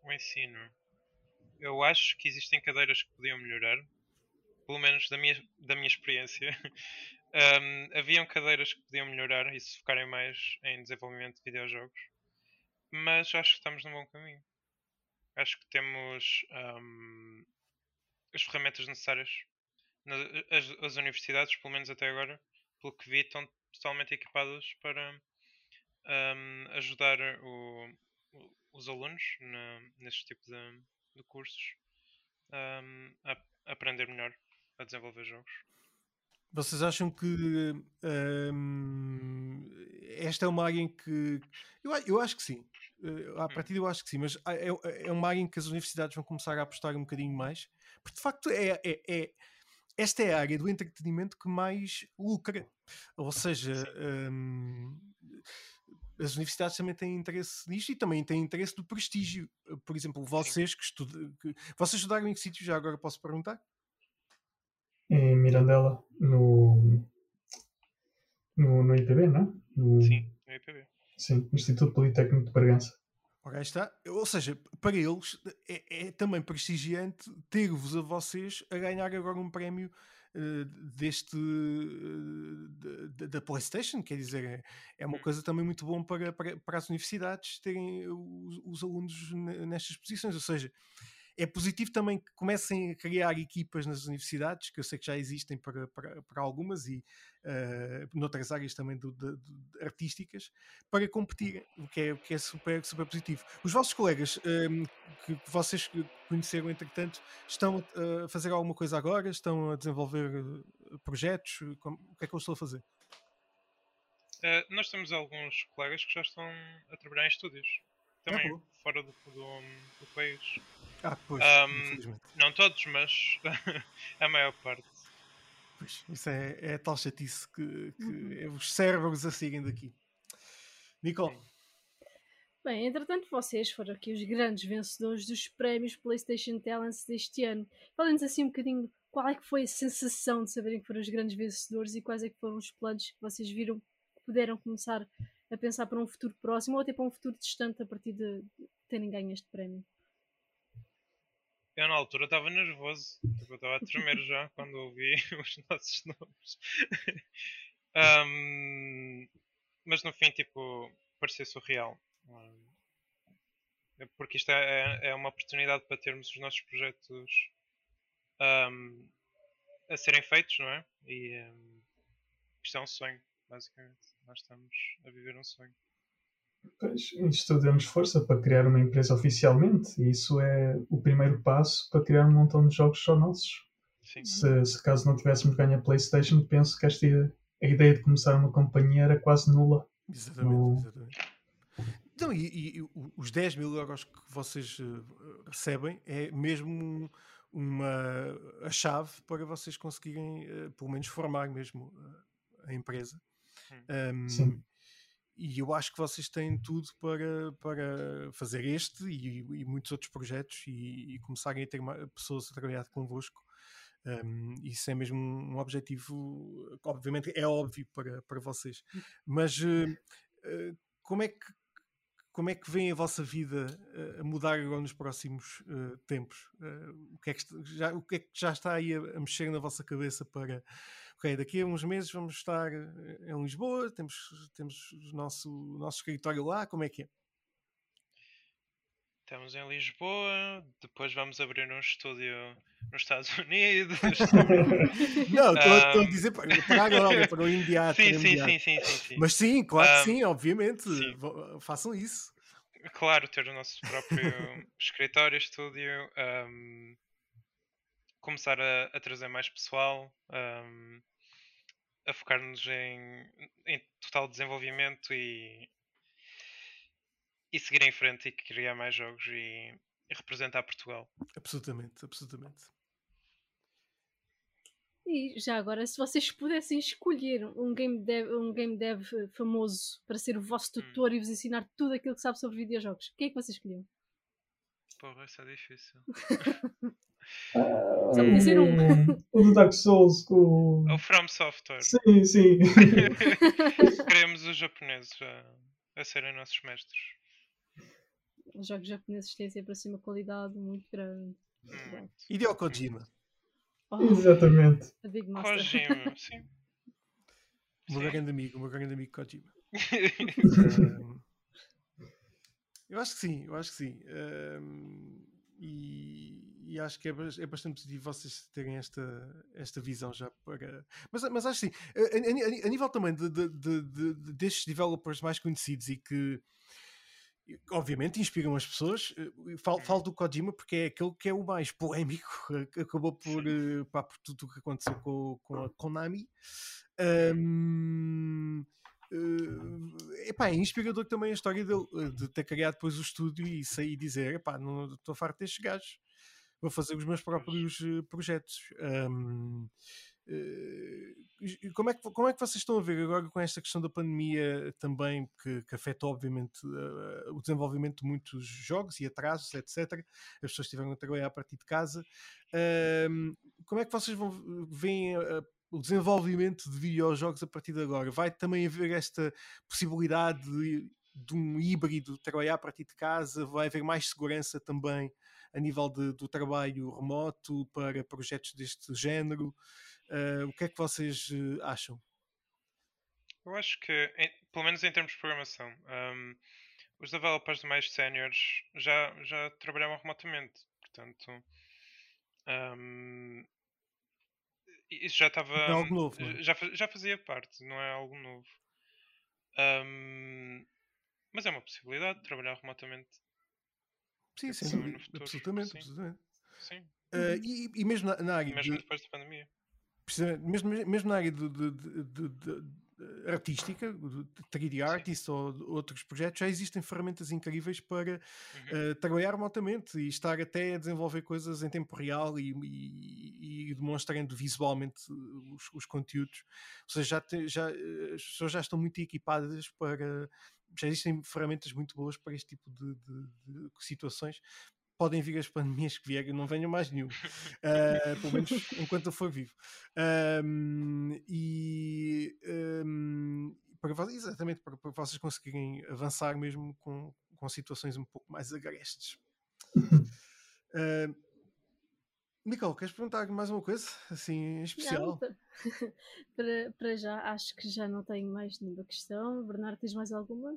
O ensino. Eu acho que existem cadeiras que podiam melhorar, pelo menos da minha, da minha experiência. um, haviam cadeiras que podiam melhorar e se focarem mais em desenvolvimento de videojogos mas acho que estamos num bom caminho. Acho que temos um, as ferramentas necessárias. As, as, universidades, pelo menos até agora, pelo que vi, estão totalmente equipadas para um, ajudar o, os alunos na, neste tipo de, de cursos. um, a aprender melhor a desenvolver jogos. Vocês acham que um, esta é uma área em que. Eu, eu acho que sim. Uh, à hum. partida, eu acho que sim, mas é, é uma área em que as universidades vão começar a apostar um bocadinho mais, porque de facto é, é, é esta é a área do entretenimento que mais lucra. Ou seja, um, as universidades também têm interesse nisto e também têm interesse do prestígio. Por exemplo, vocês que, estudam. Vocês estudaram em que sítio? Já agora posso perguntar? Em Mirandela, no, no, no IPB, não é? No, Sim, no IPB. Sim, Instituto Politécnico de Bragança. Ora, está. Ou seja, para eles é, é também prestigiante ter-vos a vocês a ganhar agora um prémio uh, deste uh, da PlayStation, quer dizer, é, é uma hum. coisa também muito bom para, para, para as universidades terem os, os alunos nestas posições, ou seja, é positivo também que comecem a criar equipas nas universidades, que eu sei que já existem para, para, para algumas e uh, noutras áreas também do, artísticas, para competirem, o que é, o que é super, super positivo. Os vossos colegas ehm, que vocês conheceram, entretanto, estão a fazer alguma coisa agora? Estão a desenvolver eh, projetos? Como, o que é que eu estou a fazer? Uh, nós temos alguns colegas que já estão a trabalhar em estúdios, também é fora do, do, do país. Ah, pois, um, Não todos, mas a maior parte. Pois, isso é, é tal chatice que, que uhum. os cérebros a seguem daqui. Nicole. Bem, entretanto, vocês foram aqui os grandes vencedores dos prémios PlayStation Talents deste ano. Falem-nos assim um bocadinho qual é que foi a sensação de saberem que foram os grandes vencedores e quais é que foram os planos que vocês viram que puderam começar a pensar para um futuro próximo ou até para um futuro distante a partir de terem ganho este prémio. Eu na altura estava nervoso, tipo, eu estava a tremer já quando ouvi os nossos nomes. um, mas no fim, tipo, parecia surreal. Um, porque isto é, é, uma oportunidade para termos os nossos projetos um, a serem feitos, não é? E isto é um sonho, basicamente. Nós estamos a viver um sonho. Pois, isto deu-nos força para criar uma empresa oficialmente e isso é o primeiro passo para criar um montão de jogos só nossos. Se, se, caso não tivéssemos ganho a PlayStation, penso que esta, a ideia de começar uma companhia era quase nula. Exatamente, no... exatamente. Então, e, e, os 10 mil euros que vocês uh, recebem é mesmo uma a chave para vocês conseguirem, uh, pelo menos, formar mesmo uh, a empresa. Um, Sim e eu acho que vocês têm tudo para, para fazer este e, e muitos outros projetos e, e, começarem a ter pessoas a trabalhar convosco. Um, isso é mesmo um objetivo, obviamente é óbvio para, para vocês, hum. mas uh, uh, como é que como é que vem a vossa vida uh, a mudar agora nos próximos tempos? o, que é que já, o que é que já está aí a, a mexer na vossa cabeça para ok, daqui a uns meses vamos estar eh, em Lisboa, temos, temos o nosso, nosso escritório lá, como é que é? Estamos em Lisboa, depois vamos abrir um estúdio nos Estados Unidos. não, estou um... a dizer para, para agora, para o imediato. Sim, sim, sim, sim, sim, Mas sim, claro um... que sim, obviamente. Sim. Façam isso. Claro, ter o nosso próprio escritório, estúdio. Um, começar a, a trazer mais pessoal, um, a focar-nos em, em total desenvolvimento e, e seguir em frente e criar mais jogos e, e representar Portugal. Absolutamente, absolutamente. E já agora, se vocês pudessem escolher um game dev, um game dev famoso para ser o vosso hum. tutor hum. e vos ensinar tudo aquilo que sabe sobre videojogos, quem é que vocês escolhiam? Porra, isso é difícil. Uh, Só me dizer um. O do Dark Souls com. O From Software. Sim, sim. Queremos os japoneses a, a serem nossos mestres. Os jogos japoneses têm sempre assim uma qualidade muito grande. Hum. Hideo Kojima. Oh, Exatamente. A Big Master. Kojima, sim. O meu grande amigo, o meu grande amigo Kojima. um, eu acho que sim, eu acho que sim. Um, e, e, acho que é, é, bastante positivo vocês terem esta, esta visão já para. Mas, mas acho sim, a, a, a nível também de, de, de, destes developers mais conhecidos e que obviamente inspiram as pessoas. Eh, falo, falo, do Kojima porque é aquele que é o mais polémico, acabou por, pá, por tudo o que aconteceu com, com a Konami. Um, uh, epá, é inspirador também a história dele, de ter criado depois o estúdio e sair e dizer: epá, não estou farto destes gajos, vou fazer os meus próprios projetos. Um, Uh, como, é que, como é que vocês estão a ver agora com esta questão da pandemia também, que, que afeta obviamente uh, o desenvolvimento de muitos jogos e atrasos, etc. As pessoas estiveram a trabalhar a partir de casa. Uh, como é que vocês vão veem o desenvolvimento de videojogos a partir de agora? Vai também haver esta possibilidade de, de um híbrido trabalhar a partir de casa? Vai haver mais segurança também a nível de, do trabalho remoto para projetos deste género? Uh, o que é que vocês uh, acham? Eu acho que, em, pelo menos em termos de programação, um, os developers mais séniores já, já trabalhavam remotamente. Portanto, um, isso já estava. É algo novo. É? Já, já fazia parte, não é algo novo. Um, mas é uma possibilidade de trabalhar remotamente. Sim, sim, absolutamente. Sim. absolutamente. sim. Uh, e, e, mesmo na, na área. Mesmo de... depois da pandemia mesmo, mesmo na área de, de, de, de artística, de 3D Artist ou outros projetos, já existem ferramentas incríveis para uhum. uh, trabalhar remotamente e estar até a desenvolver coisas em tempo real e, e, e demonstrando visualmente os, os, conteúdos. Ou seja, já, te, já eh, as pessoas já estão muito equipadas para. Já existem ferramentas muito boas para este tipo de, de situações podem vir as pandemias que vierem, não venham mais nenhum, uh, pelo menos enquanto eu for vivo. Um, e um, para, exatamente para, para, vocês conseguirem avançar mesmo com, com situações um pouco mais agrestes. Uh, Nicole, queres perguntar mais uma coisa assim especial? Não, para, para já acho que já não tenho mais nenhuma questão. Bernardo, tens mais alguma?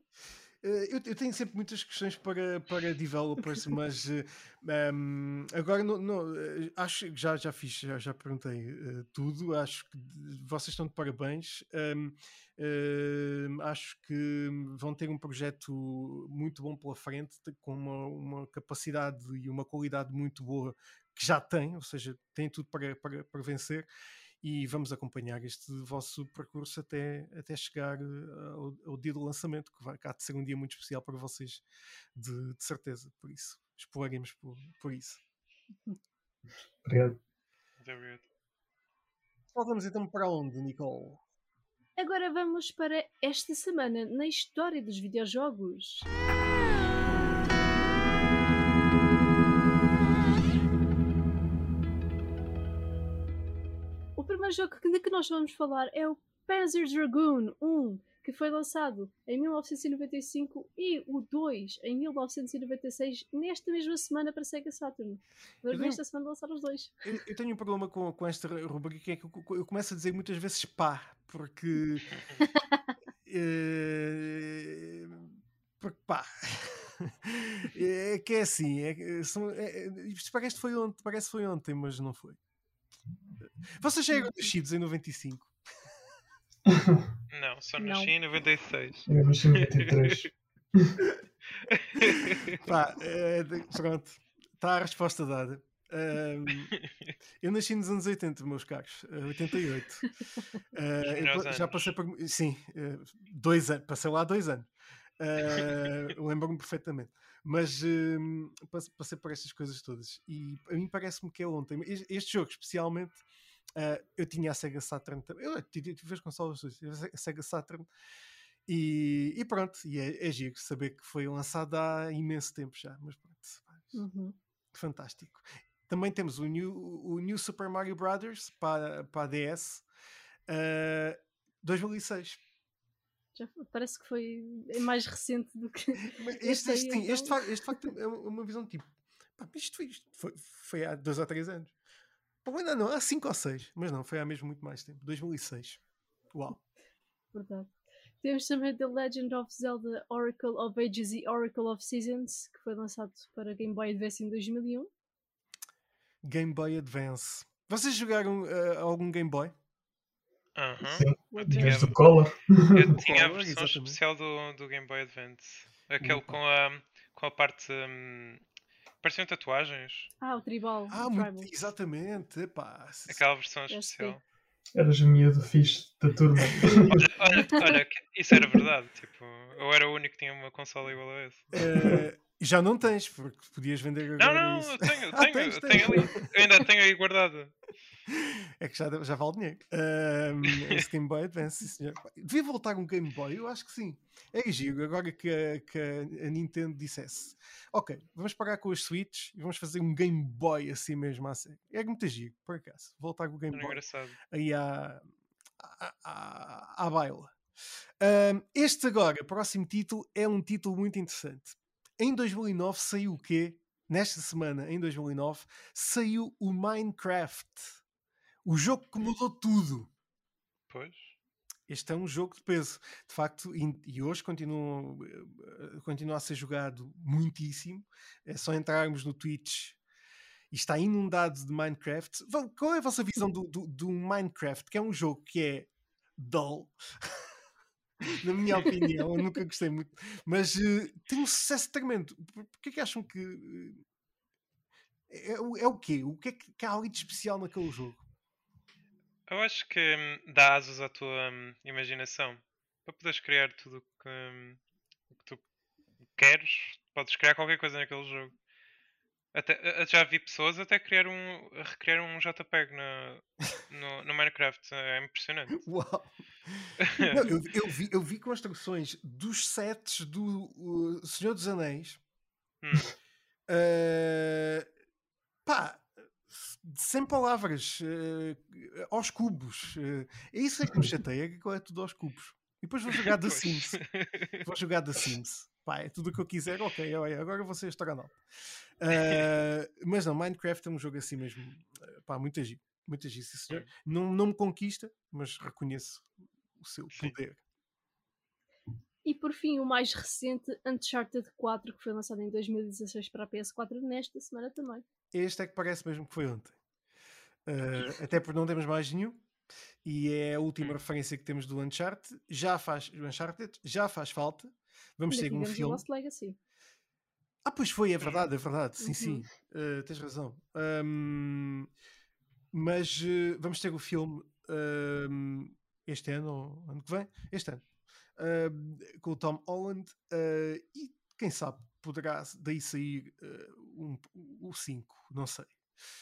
Eh, eu, eu, tenho sempre muitas questões para, para developers, mas uh, eh, um, ehm, agora não, não, eh, acho que já, já fiz, já, já perguntei uh, tudo. Acho que vocês estão de parabéns. Um, ehm, uh, acho que vão ter um projeto muito bom pela frente, com uma, uma capacidade e uma qualidade muito boa que já tem, ou seja, tem tudo para, para, para vencer e vamos acompanhar este vosso percurso até, até chegar eh, ao, ao dia do lançamento, que vai cá de ser um dia muito especial para vocês, de, de certeza. Por isso, exploremos por, por isso. Obrigado. Muito obrigado. Voltamos então para onde, Nicole? Agora vamos para esta semana na história dos videojogos. Primeiro jogo de que nós vamos falar é o Panzer Dragoon 1, que foi lançado em 1995 e o 2 em 1996, nesta mesma semana para Sega Saturn. Vamos nesta semana lançar os dois. Eu, eu, tenho um problema com, com esta rubrica que é que eu, eu, começo a dizer muitas vezes pá, porque. é, porque pá. É que é assim, é, são, é, isto parece que foi ontem, parece foi ontem, mas não foi. Vocês já eram nascidos em 95? Não, só nasci em 96. Eu nasci em 93. Pá, é, pronto, está a resposta dada. Um, eu nasci nos anos 80, meus caros, 88. Uh, já passei por. Sim, dois anos, passei lá dois anos. Uh, Lembro-me perfeitamente. Mas uh, passei por estas coisas todas. E a mim parece-me que é ontem. Este, este jogo, especialmente, uh, eu tinha a Sega Saturn também. Eu tive, as consolas, a Sega Saturn. E, e, pronto, e é, é giro saber que foi lançado há imenso tempo já. Mas pronto, uhum. fantástico. Também temos o New, o New Super Mario Brothers para, para a DS uh, 2006 já parece que foi mais recente do que. Este, este, então... este, facto, este facto é uma visão tipo. Pá, isto, isto foi, foi, há dois ou três anos. Pá, ainda não, há cinco ou seis. Mas não, foi há mesmo muito mais tempo. 2006. Uau. Verdade. Temos também The Legend of Zelda Oracle of Ages e Oracle of Seasons, que foi lançado para Game Boy Advance em 2001. Game Boy Advance. Vocês jogaram uh, algum Game Boy? Uhum. Sim, desde o Color. Eu tinha a versão especial do, do Game Boy Advance. Aquele com a, com a parte. hum, pareciam tatuagens. Ah, o tribal. Ah, o muito, tribal. exatamente. Epá, Aquela versão Deve especial. Eras miúdo fixe da turma. Olha, olha, olha, isso era verdade. Tipo, eu era o único que tinha uma consola igual a essa. Eh, já não tens, porque podias vender Não, agora não, isso. eu tenho, Ah, tenho, tens, tenho ali. Ainda tenho aí guardada. É que já, já vale dinheiro. Ahm, esse Game Boy Advance, sim, senhor. Devia voltar um Game Boy? Eu acho que sim. É giro, agora que a, que a- Nintendo dissesse: Ok, vamos pagar com os Switch e vamos fazer um Game Boy assim mesmo a sério. É muito giro, por acaso. Voltar com o Game Era Boy engraçado. aí à, à, à, à baila. Ahm, este agora, próximo título, é um título muito interessante. Em 2009 saiu o quê? Nesta semana, em 2009, saiu o Minecraft. O jogo que mudou tudo. Pois. Este é um jogo de peso. De facto, e, hoje continua, eh, continua a ser jogado muitíssimo. É só entrarmos no Twitch e está inundado de Minecraft. Qual é a vossa visão do, do, do Minecraft? Que é um jogo que é dull. Na minha opinião, eu nunca gostei muito, mas eh, tem um sucesso tremendo. Por- Porquê que acham que eh, é, o- é o quê? O que é que, que há ali de especial naquele jogo? Eu acho que hum, dá asas à tua hum, imaginação para poderes criar tudo o que, o que tu queres. Podes criar qualquer coisa naquele jogo. Até, já vi pessoas até criar um, recriar um JPEG na, no, no Minecraft. É impressionante. Uau! Não, eu, eu vi, eu vi construções dos sets do Senhor dos Anéis. Hum. Uh, pá, sem palavras, uh, aos cubos. Uh, é isso é que me chateia, que é tudo aos cubos. E depois vou jogar The. Sims. Vou jogar The Sims. Pá, é tudo o que eu quiser, ok, olha, agora vou ser astronauta. Uh, mas não, Minecraft é um jogo assim mesmo. uh, Pá, muito agir. Muito agir, sim senhor. Não, não me conquista, mas reconheço o seu poder. E por fim, o mais recente, Uncharted 4, que foi lançado em 2016 para a PS4, nesta semana também. Este é que parece mesmo que foi ontem. Uh, até porque não temos mais nenhum. E é a última referência que temos do Uncharted. Já faz, o Uncharted já faz falta. Vamos ter um filme. Lost Legacy. Ah, pois foi, é verdade, é verdade. Sim, Uhum. sim. Uh, tens razão. Um, mas uh, vamos ter o filme um, este ano ou ano que vem? Este ano. Com o Tom Holland. uh, e quem sabe poderá daí sair uh, um, o 5, não sei.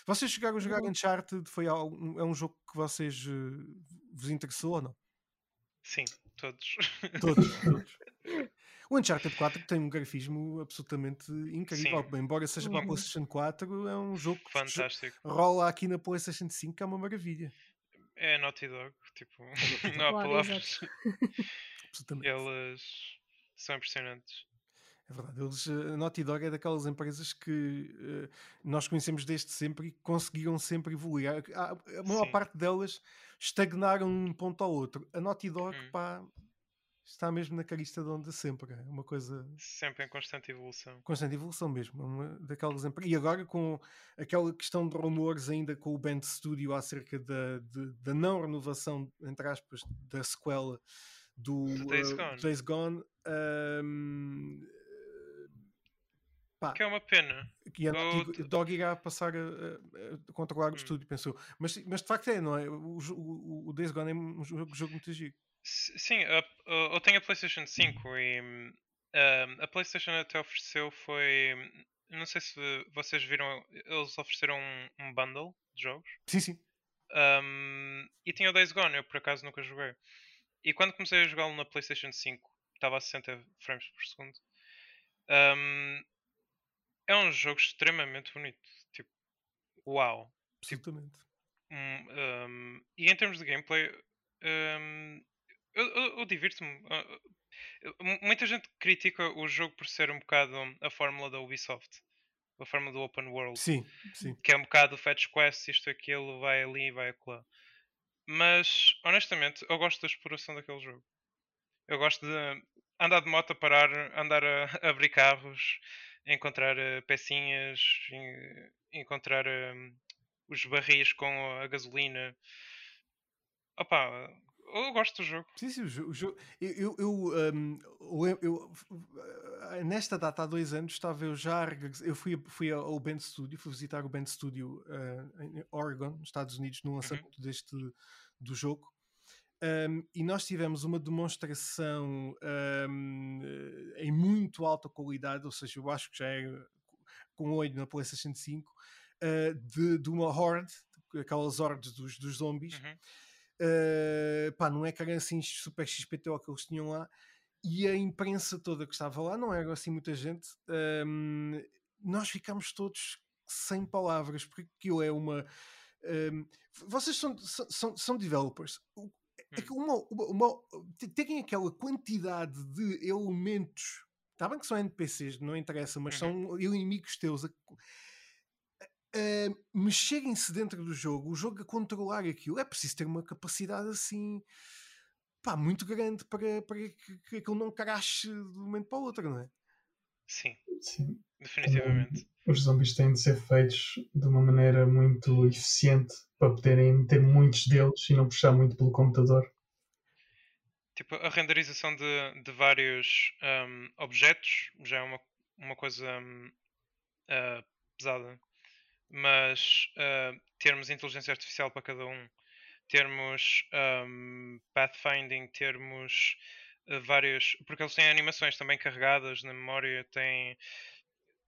Vocês chegaram a jogar Uhum. Uncharted? Foi algum, é um jogo que vocês uh, vos interessou ou não? Sim, todos. Todos, todos. O Uncharted 4 tem um grafismo absolutamente incrível. Sim. Embora seja para a Uhum. PlayStation 4, é um jogo que jo- Fantástico. rola aqui na PlayStation 5, que é uma maravilha. É Naughty Dog. Tipo, Dog. não há palavras. Absolutamente. Eles são impressionantes. É verdade. Eles, eh, a Naughty Dog é daquelas empresas que eh, nós conhecemos desde sempre e conseguiram sempre evoluir. A, a- maior Sim. parte delas estagnaram de um ponto ao outro. A Naughty Dog, Hum. pá, está mesmo na carista de onda sempre. É uma coisa Sempre em constante evolução. constante evolução mesmo. É uma daquelas E agora com aquela questão de rumores ainda com o Band Studio acerca da, de- da não renovação, entre aspas, da sequela do Do Days eh, Gone. Days Gone, ahm, pá, Que é uma pena. que a o- Naughty Dog irá passar a, a- controlar o Hum. estúdio, pensou. Mas, mas de facto é, não é? O, o, o Days Gone é um jogo, jogo muito giro. Sim, eu tenho a PlayStation 5 e hum, a- PlayStation até ofereceu foi. Não sei se vocês viram, eles ofereceram um, um bundle de jogos Sim, sim. um, e tinha o Days Gone, eu por acaso nunca joguei. E quando comecei a jogá-lo na PlayStation 5, estava a 60 frames por segundo. um, é um jogo extremamente bonito. Tipo, uau! Absolutamente. Hum, um, e em termos de gameplay, um, eu, eu- eu divirto-me. Mu- muita gente critica o jogo por ser um bocado a fórmula da Ubisoft, a fórmula do Open World, Sim, sim. que é um bocado Fetch Quest, isto, aquilo, vai ali, vai acolá. Mas, honestamente, eu gosto da exploração daquele jogo. Eu gosto de andar de moto a parar, andar a, abrir carros, encontrar eh, pecinhas, en- encontrar eh, os barris com a gasolina. Opa, eu gosto do jogo. Sim, sim, o jogo. Eu, eu, um, eu, eu, nesta data, há dois anos, estava eu já. Eu fui, fui ao Band Studio, fui visitar o Band Studio uh, em Oregon, nos Estados Unidos, no uhum. lançamento uhum. deste do jogo. Um, e nós tivemos uma demonstração um, em muito alta qualidade, ou seja, eu acho que já é com olho na PlayStation 5, uh, de, de uma horde, aquelas hordes dos, dos zombies. Uhum. Uh, pá, não é que era assim super XPTO que eles tinham lá, e a imprensa toda que estava lá, não era assim muita gente, um, nós ficámos todos sem palavras, porque aquilo é uma. Um, vocês são, são, são developers. É que uma, uma, uma, terem aquela quantidade de elementos, está bem que são NPCs, não interessa, mas são uhum. inimigos teus a, mexerem-se dentro do jogo, o jogo a controlar aquilo, é preciso ter uma capacidade assim pá, muito grande para, para que, que aquilo não crache de um momento para o outro, não é? Sim, Sim. definitivamente. Os zombies têm de ser feitos de uma maneira muito eficiente para poderem ter muitos deles e não puxar muito pelo computador. Tipo, a renderização de, de vários um, objetos já é uma, uma coisa um, uh, pesada mas uh, termos inteligência artificial para cada um, termos um, pathfinding, termos uh, vários. Porque eles têm animações também carregadas na memória, têm.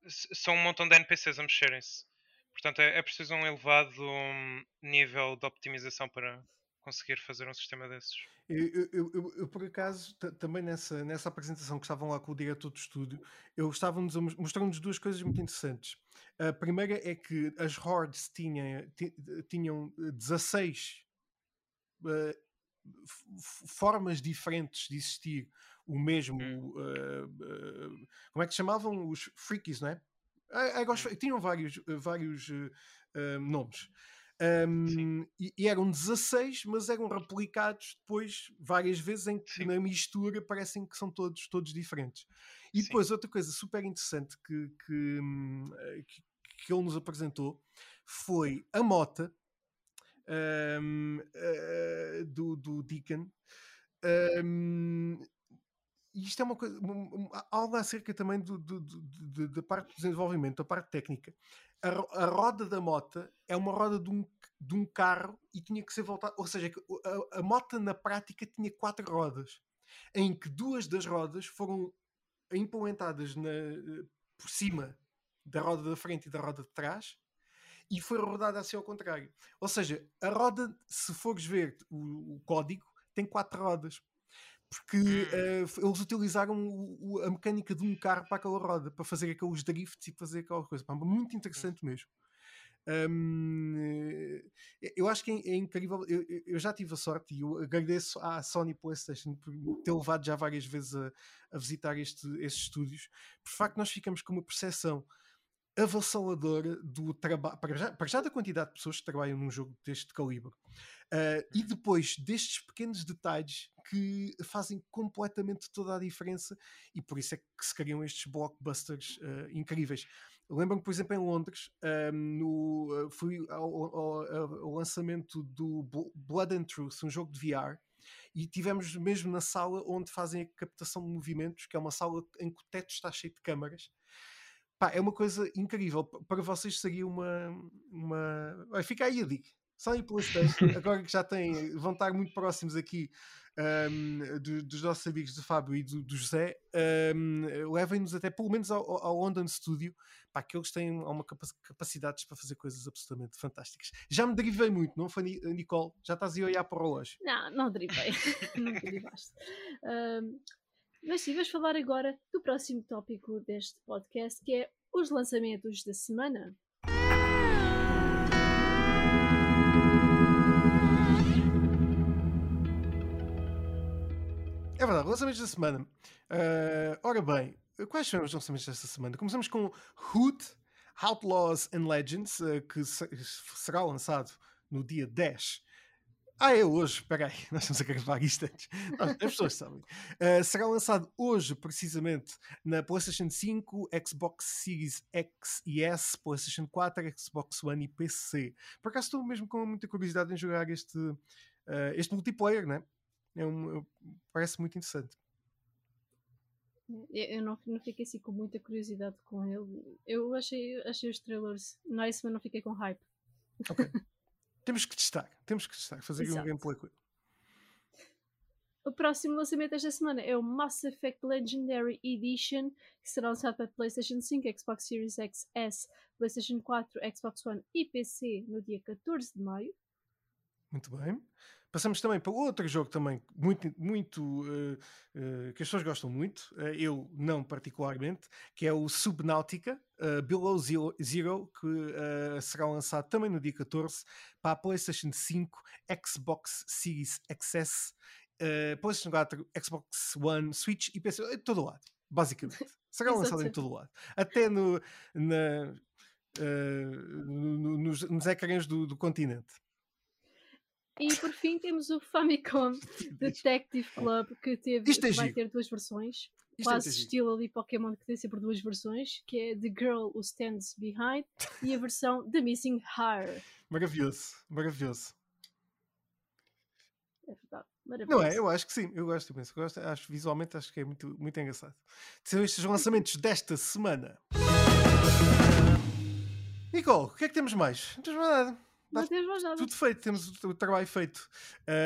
São um montão de NPCs a mexerem-se. Portanto, é, é preciso um elevado um, nível de optimização para conseguir fazer um sistema desses. Eu, eu, eu, eu, por acaso, também nessa, nessa apresentação que estavam lá com o diretor do estúdio, eu estava-nos mostrando-nos duas coisas muito interessantes. A primeira é que as hordes tinham, tinham 16 uh, eh, formas diferentes de existir o mesmo. Uh, uh, como é que se chamavam? Os freakies, não é? Hum. tinham vários, vários nomes. Um, e, e, eram 16, mas eram replicados depois várias vezes em que Sim. na mistura parecem que são todos, todos diferentes. E depois Sim. outra coisa super interessante que, que, eh, que, que, ele nos apresentou foi a mota um, uh, eh, do, do Deacon. Um, e isto é uma coisa, algo acerca também do, do, do, da parte do desenvolvimento, da parte técnica a, a roda da moto é uma roda de um, de um carro e tinha que ser voltada. Ou seja, a, a moto na prática tinha quatro rodas, em que duas das rodas foram implementadas na, por cima da roda da frente e da roda de trás e foi rodada assim ao contrário. Ou seja, a roda, se fores ver o, o código, tem quatro rodas porque uh, eles utilizaram o, o, a mecânica de um carro para aquela roda, para fazer aqueles drifts e fazer aquela coisa. Pá, muito interessante mesmo. Um, eu acho que é, é incrível. Eu, eu, já tive a sorte e eu agradeço à Sony PlayStation por ter levado já várias vezes a, a visitar este, estes estúdios. Por facto, nós ficamos com uma percepção avassaladora do trabalho, para para já da quantidade de pessoas que trabalham num jogo deste calibre. Uh, e depois destes pequenos detalhes que fazem completamente toda a diferença e por isso é que se criam estes blockbusters uh, incríveis. Lembro-me, por exemplo, em Londres, no, uh, fui ao, ao, ao, lançamento do Blood and Truth, um jogo de VR, e tivemos mesmo na sala onde fazem a captação de movimentos, que é uma sala em que o teto está cheio de câmaras. Pá, é uma coisa incrível. Para vocês seria uma. uma... Fica aí a dica. Sony PlayStation, agora que já têm, vão estar muito próximos aqui um, do, dos nossos amigos do Fábio e do, do José, um, levem-nos até pelo menos ao, ao London Studio, para que eles têm uma capacidades para fazer coisas absolutamente fantásticas. Já me derivei muito, não foi, Nicole? Já estás a olhar para o relógio? Não, não derivei, não derivaste. Um, mas sim, vamos falar agora do próximo tópico deste podcast, que é os lançamentos da semana. É verdade, lançamentos da semana. Uh, ora bem, quais são os lançamentos desta semana? Começamos com Hood, Outlaws and Legends, uh, que será lançado no dia 10. Ah, é hoje, espera aí, nós estamos a gravar isto antes. As pessoas sabem. Uh, será lançado hoje, precisamente, na PlayStation 5, Xbox Series X e S, PlayStation 4, Xbox One e PC. Por acaso estou mesmo com muita curiosidade em jogar este, este multiplayer, né? É um, parece muito interessante. Eu não, não fiquei assim com muita curiosidade com ele. Eu achei, achei os trailers nice, mas não fiquei com hype. Ok. temos que testar, temos que testar, fazer aqui um gameplay com ele. O próximo lançamento desta semana é o Mass Effect Legendary Edition, que será lançado para PlayStation 5, Xbox Series X, S, PlayStation 4, Xbox One e PC no dia 14 de maio. Muito bem. Passamos também para outro jogo também muito, muito uh, uh, que as pessoas gostam muito, uh, eu não particularmente, que é o Subnautica Below Zero, que será lançado também no dia 14 para a PlayStation 5, Xbox Series XS, PlayStation 4, Xbox One, Switch e PC, em todo lado, basicamente. Será lançado em todo lado. Até no, na, no, nos, nos ecrãs do, do continente. E por fim temos o Famicom Detective Club que teve, é vai ter duas versões. Isto é quase é estilo ali Pokémon que tem sempre duas versões, que é The Girl Who Stands Behind e a versão The Missing Heart. Maravilhoso, maravilhoso. É verdade. Não é? Eu acho que sim, eu gosto imenso. Eu gosto, acho, visualmente acho que é muito, muito engraçado. São estes lançamentos desta semana. Nicole, o que é que temos mais? Não temos mais nada. Não temos mais nada. Tudo feito, temos o trabalho feito.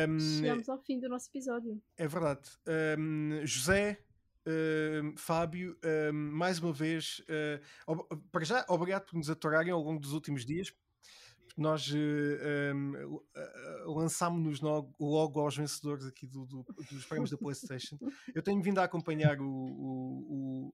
Um, Chegamos ao fim do nosso episódio. É verdade. Um, José, um, Fábio, mais uma vez, uh, para já, obrigado por nos aturarem ao longo dos últimos dias nós uh, um, uh, lançámos-nos logo aos vencedores aqui do, do, dos prémios da PlayStation. Eu tenho vindo a acompanhar o, o, o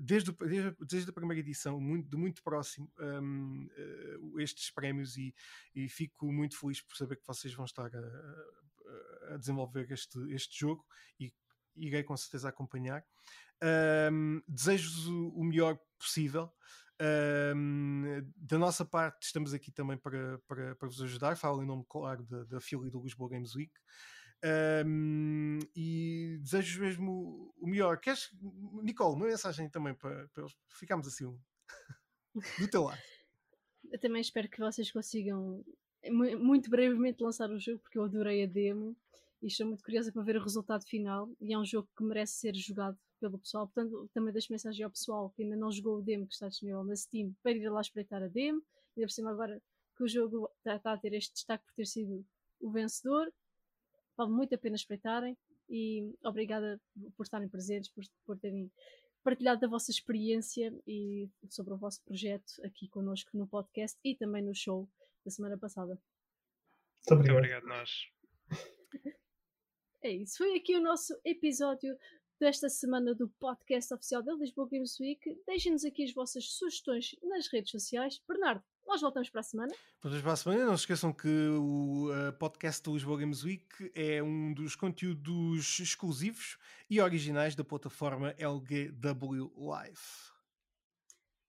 desde, desde, desde, a primeira edição, muito, de muito próximo, um, uh, estes prémios e, e, fico muito feliz por saber que vocês vão estar a, a desenvolver este, este jogo e irei com certeza acompanhar. Um, Desejo-vos o melhor possível. Um, da nossa parte, estamos aqui também para, para, para vos ajudar. Falo em nome, claro, da, da e do Lisboa Games Week. Um, e desejo mesmo o melhor. Queres, Nicole, uma mensagem também para, para eles? Assim do teu lado. Eu também espero que vocês consigam muito brevemente lançar o jogo, porque eu adorei a demo e estou muito curiosa para ver o resultado final. E é um jogo que merece ser jogado pelo pessoal. Portanto, também deixo mensagem ao pessoal que ainda não jogou o demo que está disponível na Steam para ir lá espreitar a demo. E por cima, agora que o jogo está, está, a ter este destaque por ter sido o vencedor, vale muito a pena espreitarem. E obrigada por estarem presentes, por, por terem partilhado da vossa experiência e sobre o vosso projeto aqui connosco no podcast e também no show da semana passada. Muito obrigado. Muito obrigado, nós. É isso. Foi aqui o nosso episódio desta semana do podcast oficial da Lisboa Games Week. Deixem-nos aqui as vossas sugestões nas redes sociais. Bernardo, nós voltamos para a semana. Voltamos para a semana. Não se esqueçam que o uh, podcast da Lisboa Games Week é um dos conteúdos exclusivos e originais da plataforma LGW Live.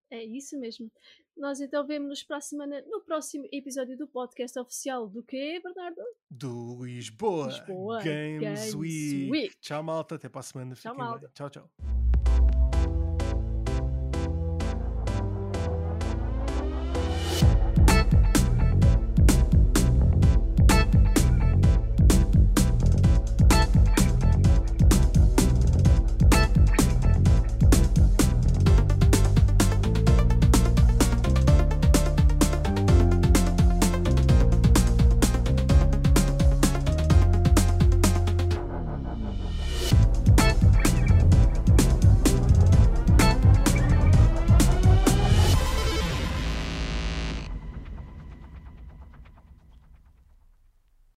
É isso mesmo. Nós então vemos-nos para a semana no próximo episódio do podcast oficial do que, Bernardo? Do Lisboa, Lisboa Games, Games Week. Week. Tchau, malta. Até para a semana. Tchau, Fiquem malta. Bem. Tchau, tchau.